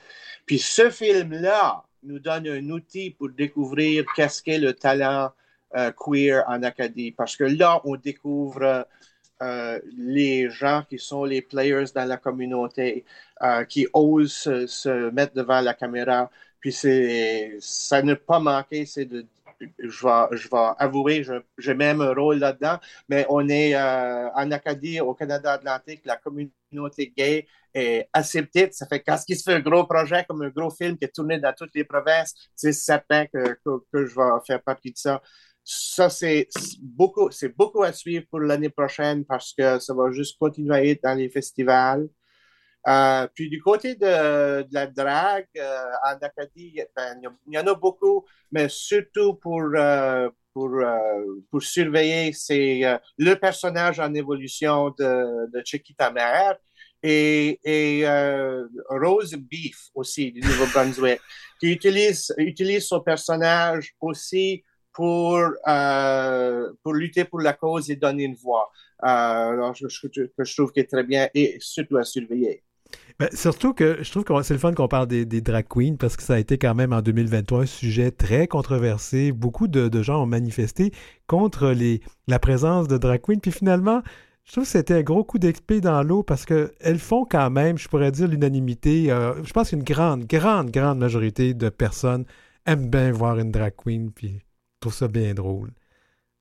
Puis ce film-là nous donne un outil pour découvrir qu'est-ce qu'est le talent euh, queer en Acadie. Parce que là, on découvre euh, les gens qui sont les players dans la communauté, euh, qui osent se, mettre devant la caméra. Puis ça ne pas manquer, c'est de je vais, je avouer, j'ai même un rôle là-dedans, mais on est en Acadie, au Canada Atlantique, la communauté gay est assez petite. Ça fait quand il se fait un gros projet comme un gros film qui est tourné dans toutes les provinces, c'est certain que, que, que je vais faire partie de ça. Ça, c'est beaucoup, beaucoup à suivre pour l'année prochaine parce que ça va juste continuer à être dans les festivals. Euh, puis du côté de, la drague euh, en Acadie, ben, il y en a beaucoup, mais surtout pour, euh, pour, pour surveiller, c'est le personnage en évolution de, de Chiquita Mère et, et Rose Beef aussi du Nouveau-Brunswick, qui utilise, utilise son personnage aussi pour, euh, pour lutter pour la cause et donner une voix. Euh, alors, je, je, que trouve qu'il est très bien et surtout à surveiller. Ben, surtout que je trouve que c'est le fun qu'on parle des, drag queens parce que ça a été quand même en 2023 un sujet très controversé. Beaucoup de, gens ont manifesté contre les, la présence de drag queens. Puis finalement, je trouve que c'était un gros coup d'épée dans l'eau parce qu'elles font quand même, je pourrais dire, l'unanimité. Euh, je pense qu'une grande, grande, grande majorité de personnes aiment bien voir une drag queen. Puis trouve ça bien drôle.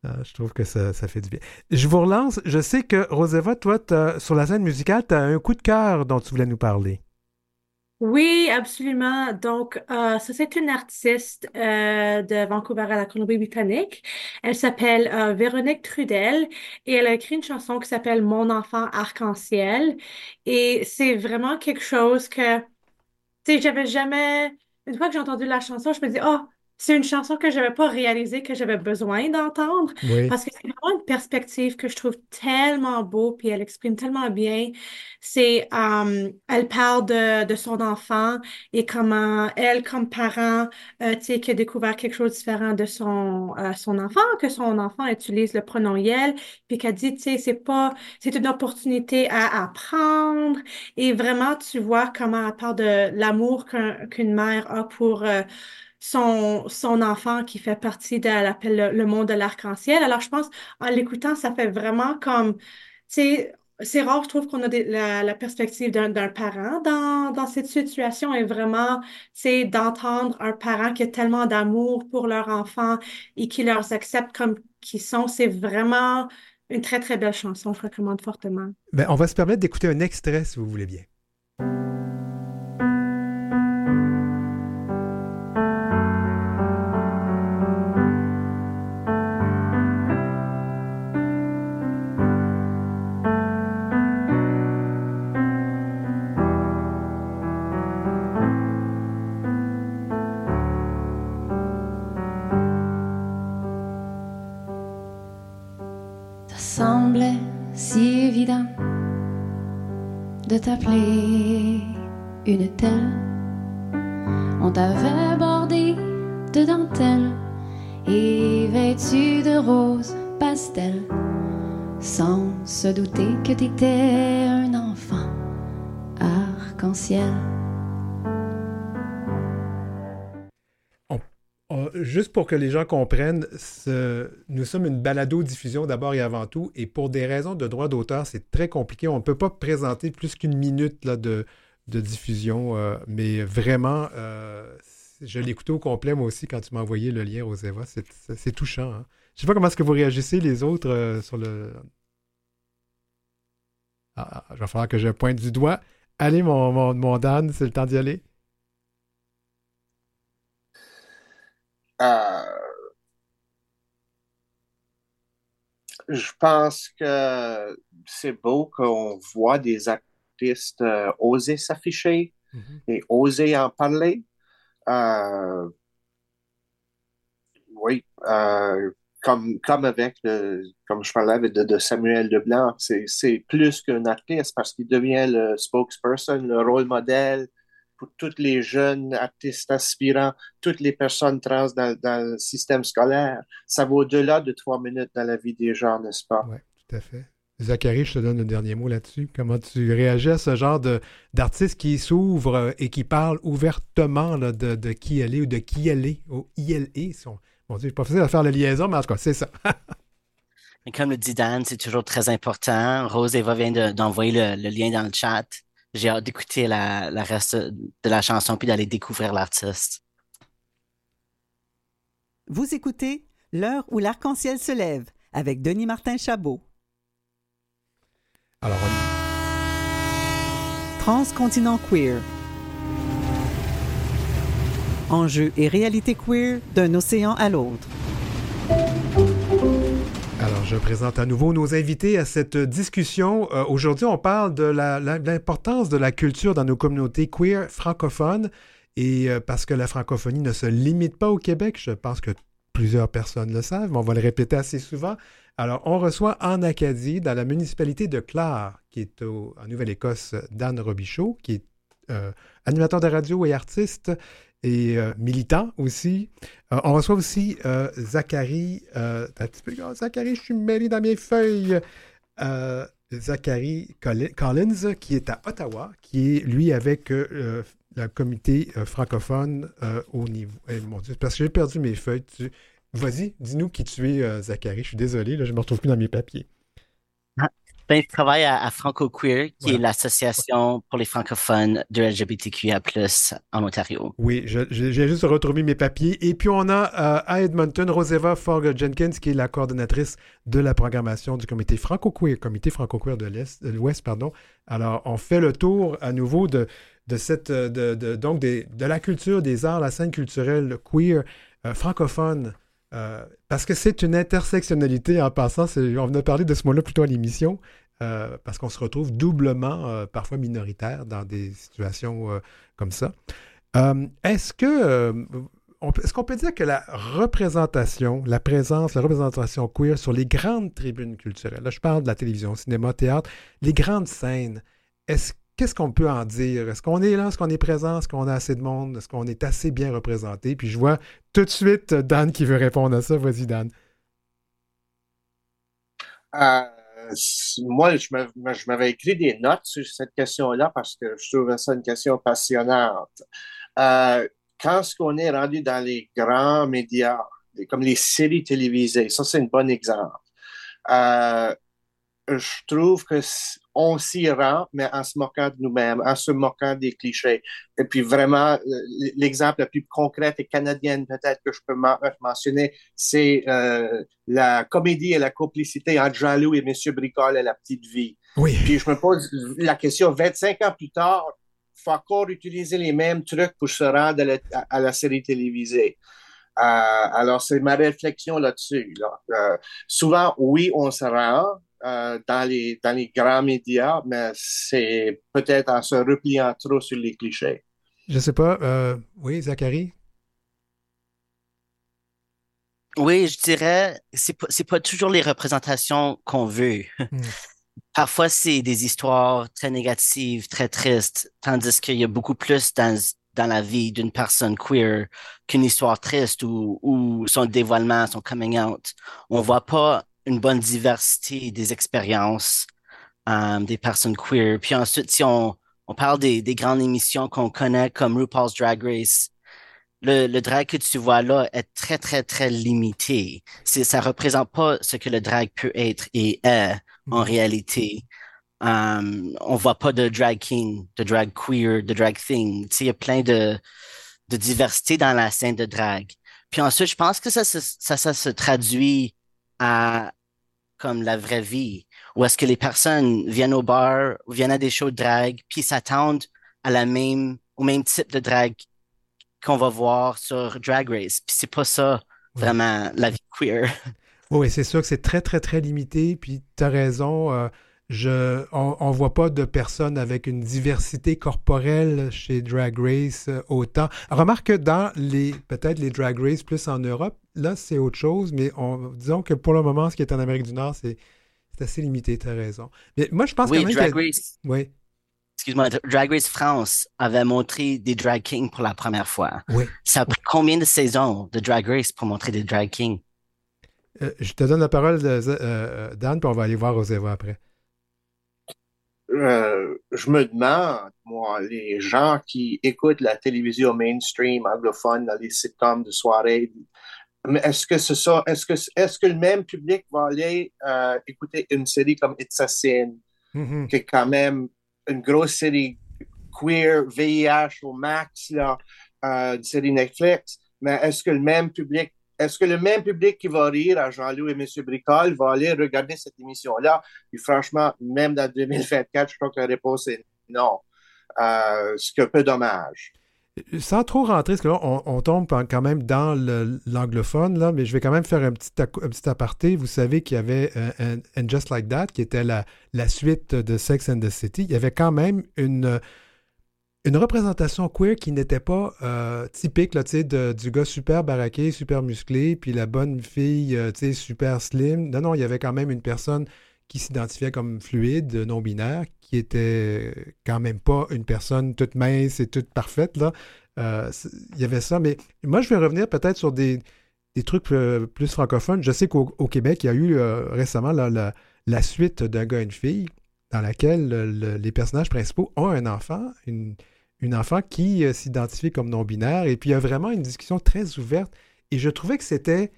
Euh, je trouve que ça, fait du bien. Je vous relance. Je sais que, Roseva, toi, sur la scène musicale, tu as un coup de cœur dont tu voulais nous parler. Oui, absolument. Donc, euh, ça, c'est une artiste euh, de Vancouver à la Colombie-Britannique. Elle s'appelle Véronique Trudel et elle a écrit une chanson qui s'appelle Mon enfant arc-en-ciel. Et c'est vraiment quelque chose que, tu sais, j'avais jamais... Une fois que j'ai entendu la chanson, je me dis, oh, c'est une chanson que je n'avais pas réalisé que j'avais besoin d'entendre Oui. parce que c'est vraiment une perspective que je trouve tellement beau puis elle exprime tellement bien. C'est, euh, elle parle de, de son enfant et comment elle, comme parent, euh, tu sais, qui a découvert quelque chose de différent de son, euh, son enfant, que son enfant utilise le pronom elle, puis qu'elle dit, tu sais, c'est pas, c'est une opportunité à apprendre et vraiment, tu vois comment elle parle de l'amour qu'un- qu'une mère a pour euh, son, son enfant qui fait partie de l'appel le, monde de l'arc-en-ciel. Alors, je pense, en l'écoutant, ça fait vraiment comme, tu sais, c'est rare, je trouve qu'on a la, la perspective d'un parent dans, dans cette situation et vraiment, sais, d'entendre un parent qui a tellement d'amour pour leur enfant et qui leur accepte comme qu'ils sont, c'est vraiment une très, très belle chanson. Je recommande fortement. Ben, on va se permettre d'écouter un extrait si vous voulez bien. Pour que les gens comprennent, nous sommes une balado-diffusion d'abord et avant tout, et pour des raisons de droit d'auteur, c'est très compliqué. On ne peut pas présenter plus qu'une minute là, de, diffusion, euh, mais vraiment, euh, je écouté au complet moi aussi quand tu m'as envoyé le lien, Roseva. C'est touchant. hein. Je sais pas comment est-ce que vous réagissez les autres euh, sur le... Ah, ah, il va falloir que je pointe du doigt. Allez, mon Dan, c'est le temps d'y aller. Je pense que c'est beau qu'on voit des artistes euh, oser s'afficher et oser en parler. Euh, oui, euh, comme, comme avec le, comme je parlais avec de, de Samuel Leblanc, c'est, c'est plus qu'un artiste parce qu'il devient le spokesperson, le rôle modèle pour tous les jeunes artistes aspirants, toutes les personnes trans dans, dans le système scolaire. Ça va au-delà de trois minutes dans la vie des gens, n'est-ce pas? Oui, tout à fait. Zachary, je te donne le dernier mot là-dessus. Comment tu réagis à ce genre de, d'artiste qui s'ouvre euh, et qui parle ouvertement là, de, de qui elle est ou de qui elle est, au ILE? Si on- Mon Dieu, c'est pas facile à faire la liaison, mais en tout cas, c'est ça. Comme le dit Dan, c'est toujours très important. Rose Eva vient de- d'envoyer le, le lien dans le chat. J'ai hâte d'écouter la, la reste de la chanson puis d'aller découvrir l'artiste. Vous écoutez L'heure où l'arc-en-ciel se lève avec Denis Martin Chabot. Alors, Transcontinent queer. Enjeux et réalité queer d'un océan à l'autre. Je présente à nouveau nos invités à cette discussion. Euh, Aujourd'hui, on parle de l'importance de la culture dans nos communautés queer francophones. Et euh, parce que la francophonie ne se limite pas au Québec, je pense que plusieurs personnes le savent, mais on va le répéter assez souvent. Alors, on reçoit en Acadie, dans la municipalité de Clare, qui est en Nouvelle-Écosse, Dan Robichaud, qui est euh, animateur de radio et artiste et euh, militant aussi. Euh, on reçoit aussi euh, Zachary. euh, un petit peu, oh, Zachary, je suis mêlé dans mes feuilles. Zachary Colli- Collins, qui est à Ottawa, qui est, lui, avec le comité francophone au niveau. Eh, mon Dieu, parce que j'ai perdu mes feuilles. Vas-y, dis-nous qui tu es, Zachary. Je suis désolé, là, je ne me retrouve plus dans mes papiers. Ben, je travaille à, à Franco Queer, qui Voilà. est l'association pour les francophones de LGBTQIA+, en Ontario. Oui, j'ai juste retrouvé mes papiers. Et puis, on a euh, à Edmonton Roseva Fogg-Jenkins, qui est la coordonnatrice de la programmation du comité franco-queer, comité franco-queer de l'Est- de l'Ouest. pardon. Alors, on fait le tour à nouveau de, de cette, de, de- donc des- de la culture, des arts, la scène culturelle queer euh, francophone. Euh, parce que c'est une intersectionnalité en passant. On a parlé de ce mot-là plutôt à l'émission. euh, parce qu'on se retrouve doublement, euh, parfois minoritaire, dans des situations comme ça. Est-ce que est-ce qu'on peut dire que la représentation, la présence, la représentation queer sur les grandes tribunes culturelles, là je parle de la télévision, cinéma, théâtre, les grandes scènes, est-ce qu'est-ce qu'on peut en dire? Est-ce qu'on est là? Est-ce qu'on est présent? Est-ce qu'on a assez de monde? Est-ce qu'on est assez bien représenté? Puis je vois tout de suite Dan qui veut répondre à ça. Vas-y, Dan. Euh, moi, je m'avais écrit des notes sur cette question-là parce que je trouvais ça une question passionnante. Euh, quand est-ce qu'on est rendu dans les grands médias, comme les séries télévisées, ça c'est un bon exemple. Euh, je trouve que on s'y rend, mais en se moquant de nous-mêmes, en se moquant des clichés. Et puis vraiment, euh, l'exemple le plus concret et canadienne peut-être que je peux men- mentionner, c'est euh, la comédie et la complicité entre Jean-Loup et M. Bricole et la petite vie. Oui. Puis je me pose la question, 25 ans plus tard, faut encore utiliser les mêmes trucs pour se rendre à la, à- à la série télévisée. Euh, alors, c'est ma réflexion là-dessus. là. Euh, souvent, oui, on se rend euh, dans, les, dans les grands médias, mais c'est peut-être en se repliant trop sur les clichés. Je sais pas. euh, oui, Zachary? Oui, je dirais, c'est pas, c'est pas toujours les représentations qu'on veut. Parfois, c'est des histoires très négatives, très tristes, tandis qu'il y a beaucoup plus dans, dans la vie d'une personne queer qu'une histoire triste ou, ou son dévoilement, son coming out. On voit pas une bonne diversité des expériences euh, des personnes queer. Puis ensuite, si on, on parle des, des grandes émissions qu'on connaît comme RuPaul's Drag Race, le, le drag que tu vois là est très, très, très limité. C'est, ça représente pas ce que le drag peut être et est en réalité. Um, on voit pas de drag king, de drag queer, de drag thing. Tu sais, il y a plein de, de diversité dans la scène de drag. Puis ensuite, je pense que ça, ça se traduit à comme la vraie vie, où est-ce que les personnes viennent au bar, viennent à des shows de drag, puis s'attendent à la même, au même type de drag qu'on va voir sur Drag Race. Puis c'est pas ça vraiment la vie queer. Oui, c'est sûr que c'est très, très, très limité. Puis tu as raison. euh, je, on ne voit pas de personnes avec une diversité corporelle chez Drag Race euh, autant. Remarque que dans les peut-être les Drag Race plus en Europe, là, c'est autre chose. Mais on, disons que pour le moment, ce qui est en Amérique du Nord, c'est c'est assez limité. Tu as raison. Mais moi, je pense Oui, quand même Drag que- Race. Oui. Excuse-moi, Drag Race France avait montré des drag kings pour la première fois. Oui. Ça a pris combien de saisons de Drag Race pour montrer des drag kings? Euh, je te donne la parole, de, euh, Dan, puis on va aller voir Oseva après. Euh, je me demande, moi, les gens qui écoutent la télévision mainstream anglophone dans les sitcoms de soirée, mais est-ce que ça, est-ce que, est-ce que le même public va aller euh, écouter une série comme It's a Sin, Mhm. qui est quand même une grosse série queer, VIH au max, là, euh, une série Netflix, mais est-ce que le même public, est-ce que le même public qui va rire à Jean-Loup et M. Bricole va aller regarder cette émission-là? Puis franchement, même dans 2024, je crois que la réponse est non. Euh, ce qui est un peu dommage. Sans trop rentrer, parce que là, on, tombe quand même dans l'anglophone, là, mais je vais quand même faire un petit, un petit aparté. Vous savez qu'il y avait euh, un, And Just Like That, qui était la suite de Sex and the City. Il y avait quand même une, une représentation queer qui n'était pas euh, typique là, de- du gars super baraqué, super musclé, puis la bonne fille euh, super slim. Non, non, il y avait quand même une personne qui s'identifiait comme fluide, non-binaire, qui était quand même pas une personne toute mince et toute parfaite. Là. Euh, il y avait ça, mais moi, je vais revenir peut-être sur des, trucs euh, plus francophones. Je sais qu'au au Québec, il y a eu récemment la, suite d'un gars et une fille, dans laquelle le- les personnages principaux ont un enfant, une, une enfant qui euh, s'identifie comme non-binaire, et puis il y a vraiment une discussion très ouverte. Et je trouvais que c'était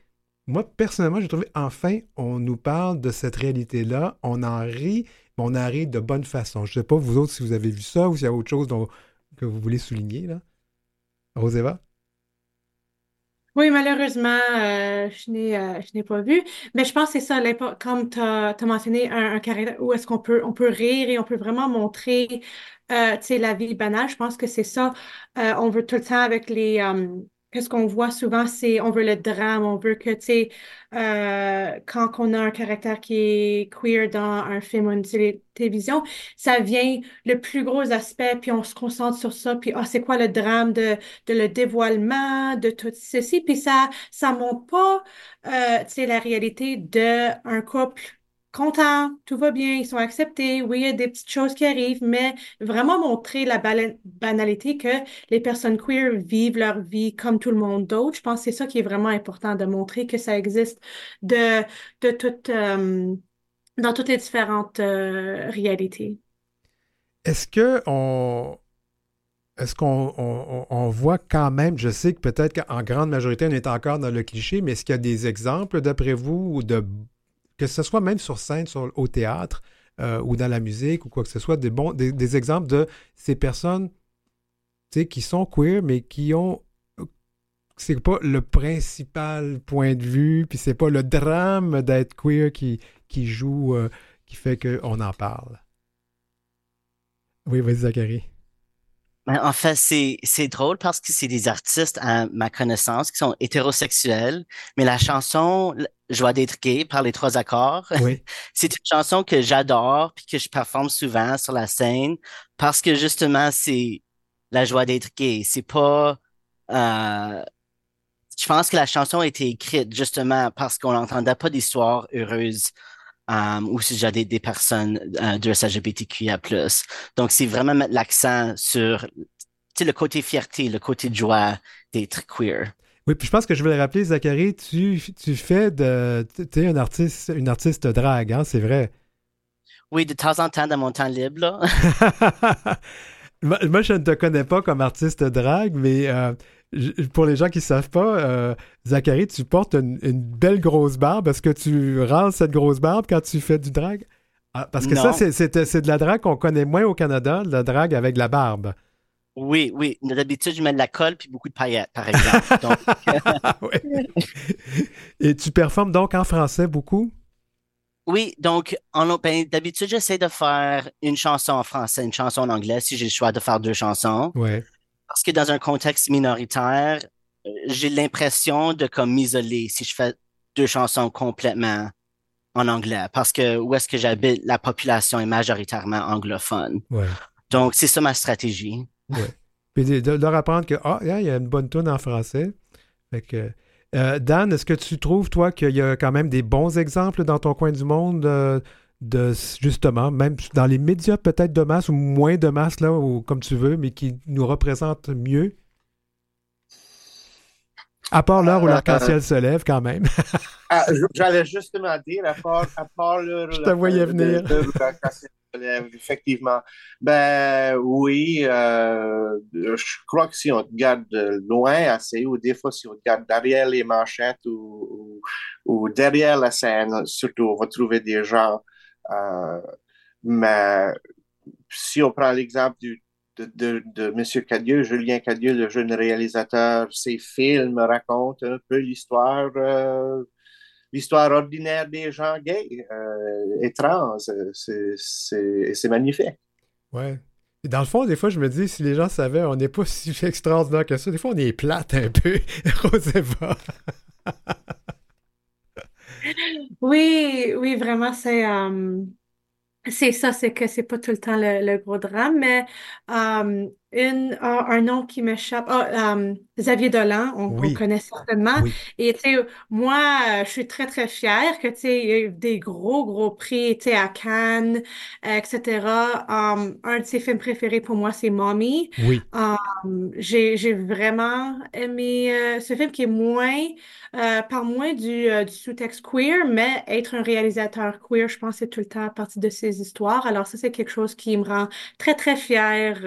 moi, personnellement, j'ai trouvé enfin, on nous parle de cette réalité-là, on en rit, mais on en rit de bonne façon. Je ne sais pas, vous autres, si vous avez vu ça ou s'il y a autre chose que vous voulez souligner, là. Roseva? Oui, malheureusement, euh, je n'ai euh, je n'ai pas vu. Mais je pense que c'est ça, l'impo- comme tu as, mentionné un, un caractère où est-ce qu'on peut, on peut rire et on peut vraiment montrer euh, tu sais, la vie banale. Je pense que c'est ça. Euh, on veut tout le temps avec les. euh, Qu'est-ce qu'on voit souvent, c'est on veut le drame, on veut que, tu sais, euh, quand on a un caractère qui est queer dans un film ou une télé- télévision, ça vient le plus gros aspect, puis on se concentre sur ça, puis ah, c'est quoi le drame de, de le dévoilement, de tout ceci, puis ça, ça montre pas, euh, tu sais, la réalité d'un couple content, tout va bien, ils sont acceptés, oui, il y a des petites choses qui arrivent, mais vraiment montrer la banalité que les personnes queer vivent leur vie comme tout le monde d'autre. Je pense que c'est ça qui est vraiment important de montrer que ça existe euh, dans toutes les différentes euh, réalités. Est-ce que qu'on on, on voit quand même, je sais que peut-être qu'en grande majorité, on est encore dans le cliché, mais est-ce qu'il y a des exemples, d'après vous, de, que ce soit même sur scène, sur, au théâtre euh, ou dans la musique ou quoi que ce soit, des, bons, des, exemples de ces personnes qui sont queer, mais qui ont. C'est pas le principal point de vue, puis c'est pas le drame d'être queer qui, qui joue, euh, qui fait qu'on en parle. Oui, vas-y, Zachary. Ben, En fait, c'est drôle parce que c'est des artistes, à ma connaissance, qui sont hétérosexuels, mais la chanson Joie d'être gay par les trois accords, Oui. c'est une chanson que j'adore puis que je performe souvent sur la scène parce que justement, c'est la joie d'être gay. C'est pas, euh, je pense que la chanson a été écrite justement parce qu'on n'entendait pas d'histoire heureuse euh, au sujet des, des personnes euh, de LGBTQIA+. Donc, c'est vraiment mettre l'accent sur le côté fierté, le côté de joie d'être queer. Oui, puis je pense que je le rappeler, Zachary, tu, tu fais de. Tu es un artiste, une artiste drague, hein, c'est vrai. Oui, de temps en temps, dans mon temps libre, là. moi, je ne te connais pas comme artiste drague, mais euh, pour les gens qui ne savent pas, euh, Zachary, tu portes une, une belle grosse barbe. Est-ce que tu ranges cette grosse barbe quand tu fais du drag? Ah, parce que ça, Non. c'est- c'est c'est de la drague qu'on connaît moins au Canada, de la drague avec la barbe. Oui, oui. D'habitude, je mets de la colle puis beaucoup de paillettes, par exemple. Donc, Ouais. Et tu performes donc en français beaucoup? oui, donc, en, ben, d'habitude, j'essaie de faire une chanson en français, une chanson en anglais, si j'ai le choix de faire deux chansons. Parce que dans un contexte minoritaire, euh, j'ai l'impression de comme m'isoler si je fais deux chansons complètement en anglais. Parce que où est-ce que j'habite, la population est majoritairement anglophone. Ouais. Donc, c'est ça ma stratégie. Ouais. Puis de, de leur apprendre que, ah, il y a une bonne tune en français. Fait que, euh, Dan, est-ce que tu trouves, toi, qu'il y a quand même des bons exemples dans ton coin du monde euh, de, justement, même dans les médias peut-être de masse ou moins de masse, là, ou comme tu veux, mais qui nous représentent mieux? À part l'heure où l'arc-en-ciel se lève, quand même. Ah, J'allais justement dire, à part, à part le, Je te effectivement. Ben oui, euh, je crois que si on regarde de loin assez, ou des fois si on regarde derrière les manchettes ou, derrière la scène, surtout, on va trouver des gens. euh, mais si on prend l'exemple de, de M. Cadieux, Julien Cadieux, le jeune réalisateur, ses films racontent un peu l'histoire euh, l'histoire ordinaire des gens gays euh, et trans. C'est, c'est, et c'est magnifique. Ouais. Dans le fond, des fois, je me dis, si les gens savaient, on n'est pas si extraordinaire que ça. Des fois, on est plate un peu. Roseva. Oui, oui, vraiment, c'est euh, c'est ça, c'est que c'est pas tout le temps le, le gros drame, mais euh, une, un nom qui m'échappe, ah, euh, Xavier Dolan, on, on Oui. connaît certainement. Oui. Et moi, je suis très, très fière que il y a eu des gros, gros prix, à Cannes, euh, etc. Um, un de ses films préférés pour moi, c'est Mommy. Oui. Um, j'ai, j'ai vraiment aimé euh, ce film qui est moins, euh, par moins du, euh, du sous-texte queer, mais être un réalisateur queer, je pense, c'est tout le temps à partir de ses histoires. Alors ça, c'est quelque chose qui me rend très, très fière.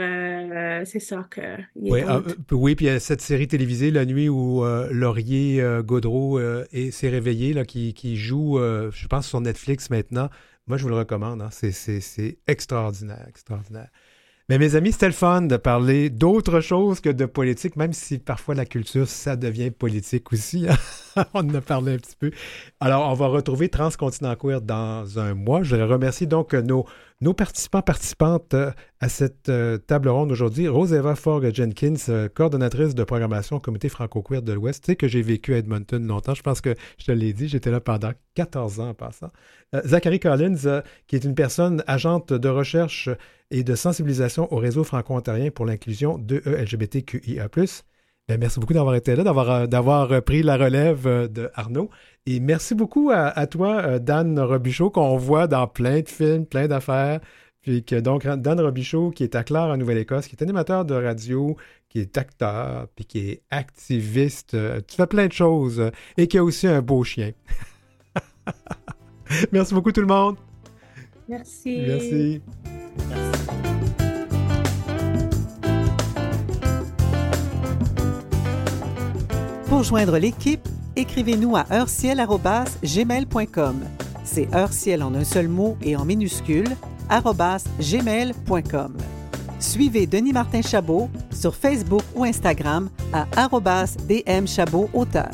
Euh, c'est ça que Oui, ah, euh, oui, puis il y a cette série télévisée, La nuit où euh, Laurier euh, Gaudreau est- s'est réveillé, là, qui, qui joue, je pense, sur Netflix maintenant. Moi, je vous le recommande. hein. C'est extraordinaire, extraordinaire. Mais mes amis, c'était le fun de parler d'autre chose que de politique, même si parfois la culture, ça devient politique aussi. Hein. on en a parlé un petit peu. Alors, on va retrouver Transcontinent Queer dans un mois. Je remercie donc nos, nos participants, participantes euh, à cette euh, table ronde aujourd'hui. Rose-Eva Forg-Jenkins, euh, coordonnatrice de programmation au Comité franco-queer de l'Ouest. Tu sais que j'ai vécu à Edmonton longtemps. Je pense que je te l'ai dit, j'étais là pendant 14 ans en passant. Zachary Collins, qui est une personne agente de recherche et de sensibilisation au réseau franco-ontarien pour l'inclusion de LGBTQIA+. Ben, merci beaucoup d'avoir été là, d'avoir, d'avoir pris la relève de Arnaud. Et merci beaucoup à, toi, Dan Robichaud, qu'on voit dans plein de films, plein d'affaires. Puis que donc, Dan Robichaud, qui est à Clare en Nouvelle-Écosse, qui est animateur de radio, qui est acteur, puis qui est activiste. Tu fais plein de choses et qui a aussi un beau chien. merci beaucoup tout le monde. Merci. Merci. Pour joindre l'équipe, écrivez-nous à heurciel.gmail.com. C'est heurciel en un seul mot et en minuscule, gmail.com. Suivez Denis Martin Chabot sur Facebook ou Instagram à dmchabot auteur.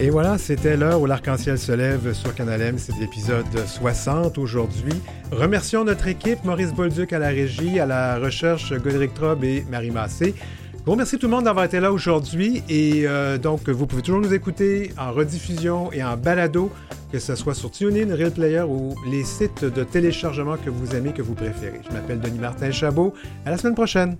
Et voilà, c'était l'heure où l'arc-en-ciel se lève sur Canal M. C'est l'épisode 60 aujourd'hui. Remercions notre équipe, Maurice Bolduc à la régie, à la recherche, Godric Trob et Marie Massé. Bon, merci tout le monde d'avoir été là aujourd'hui. Et euh, donc, vous pouvez toujours nous écouter en rediffusion et en balado, que ce soit sur TuneIn, Real Player ou les sites de téléchargement que vous aimez, que vous préférez. Je m'appelle Denis Martin Chabot. À la semaine prochaine.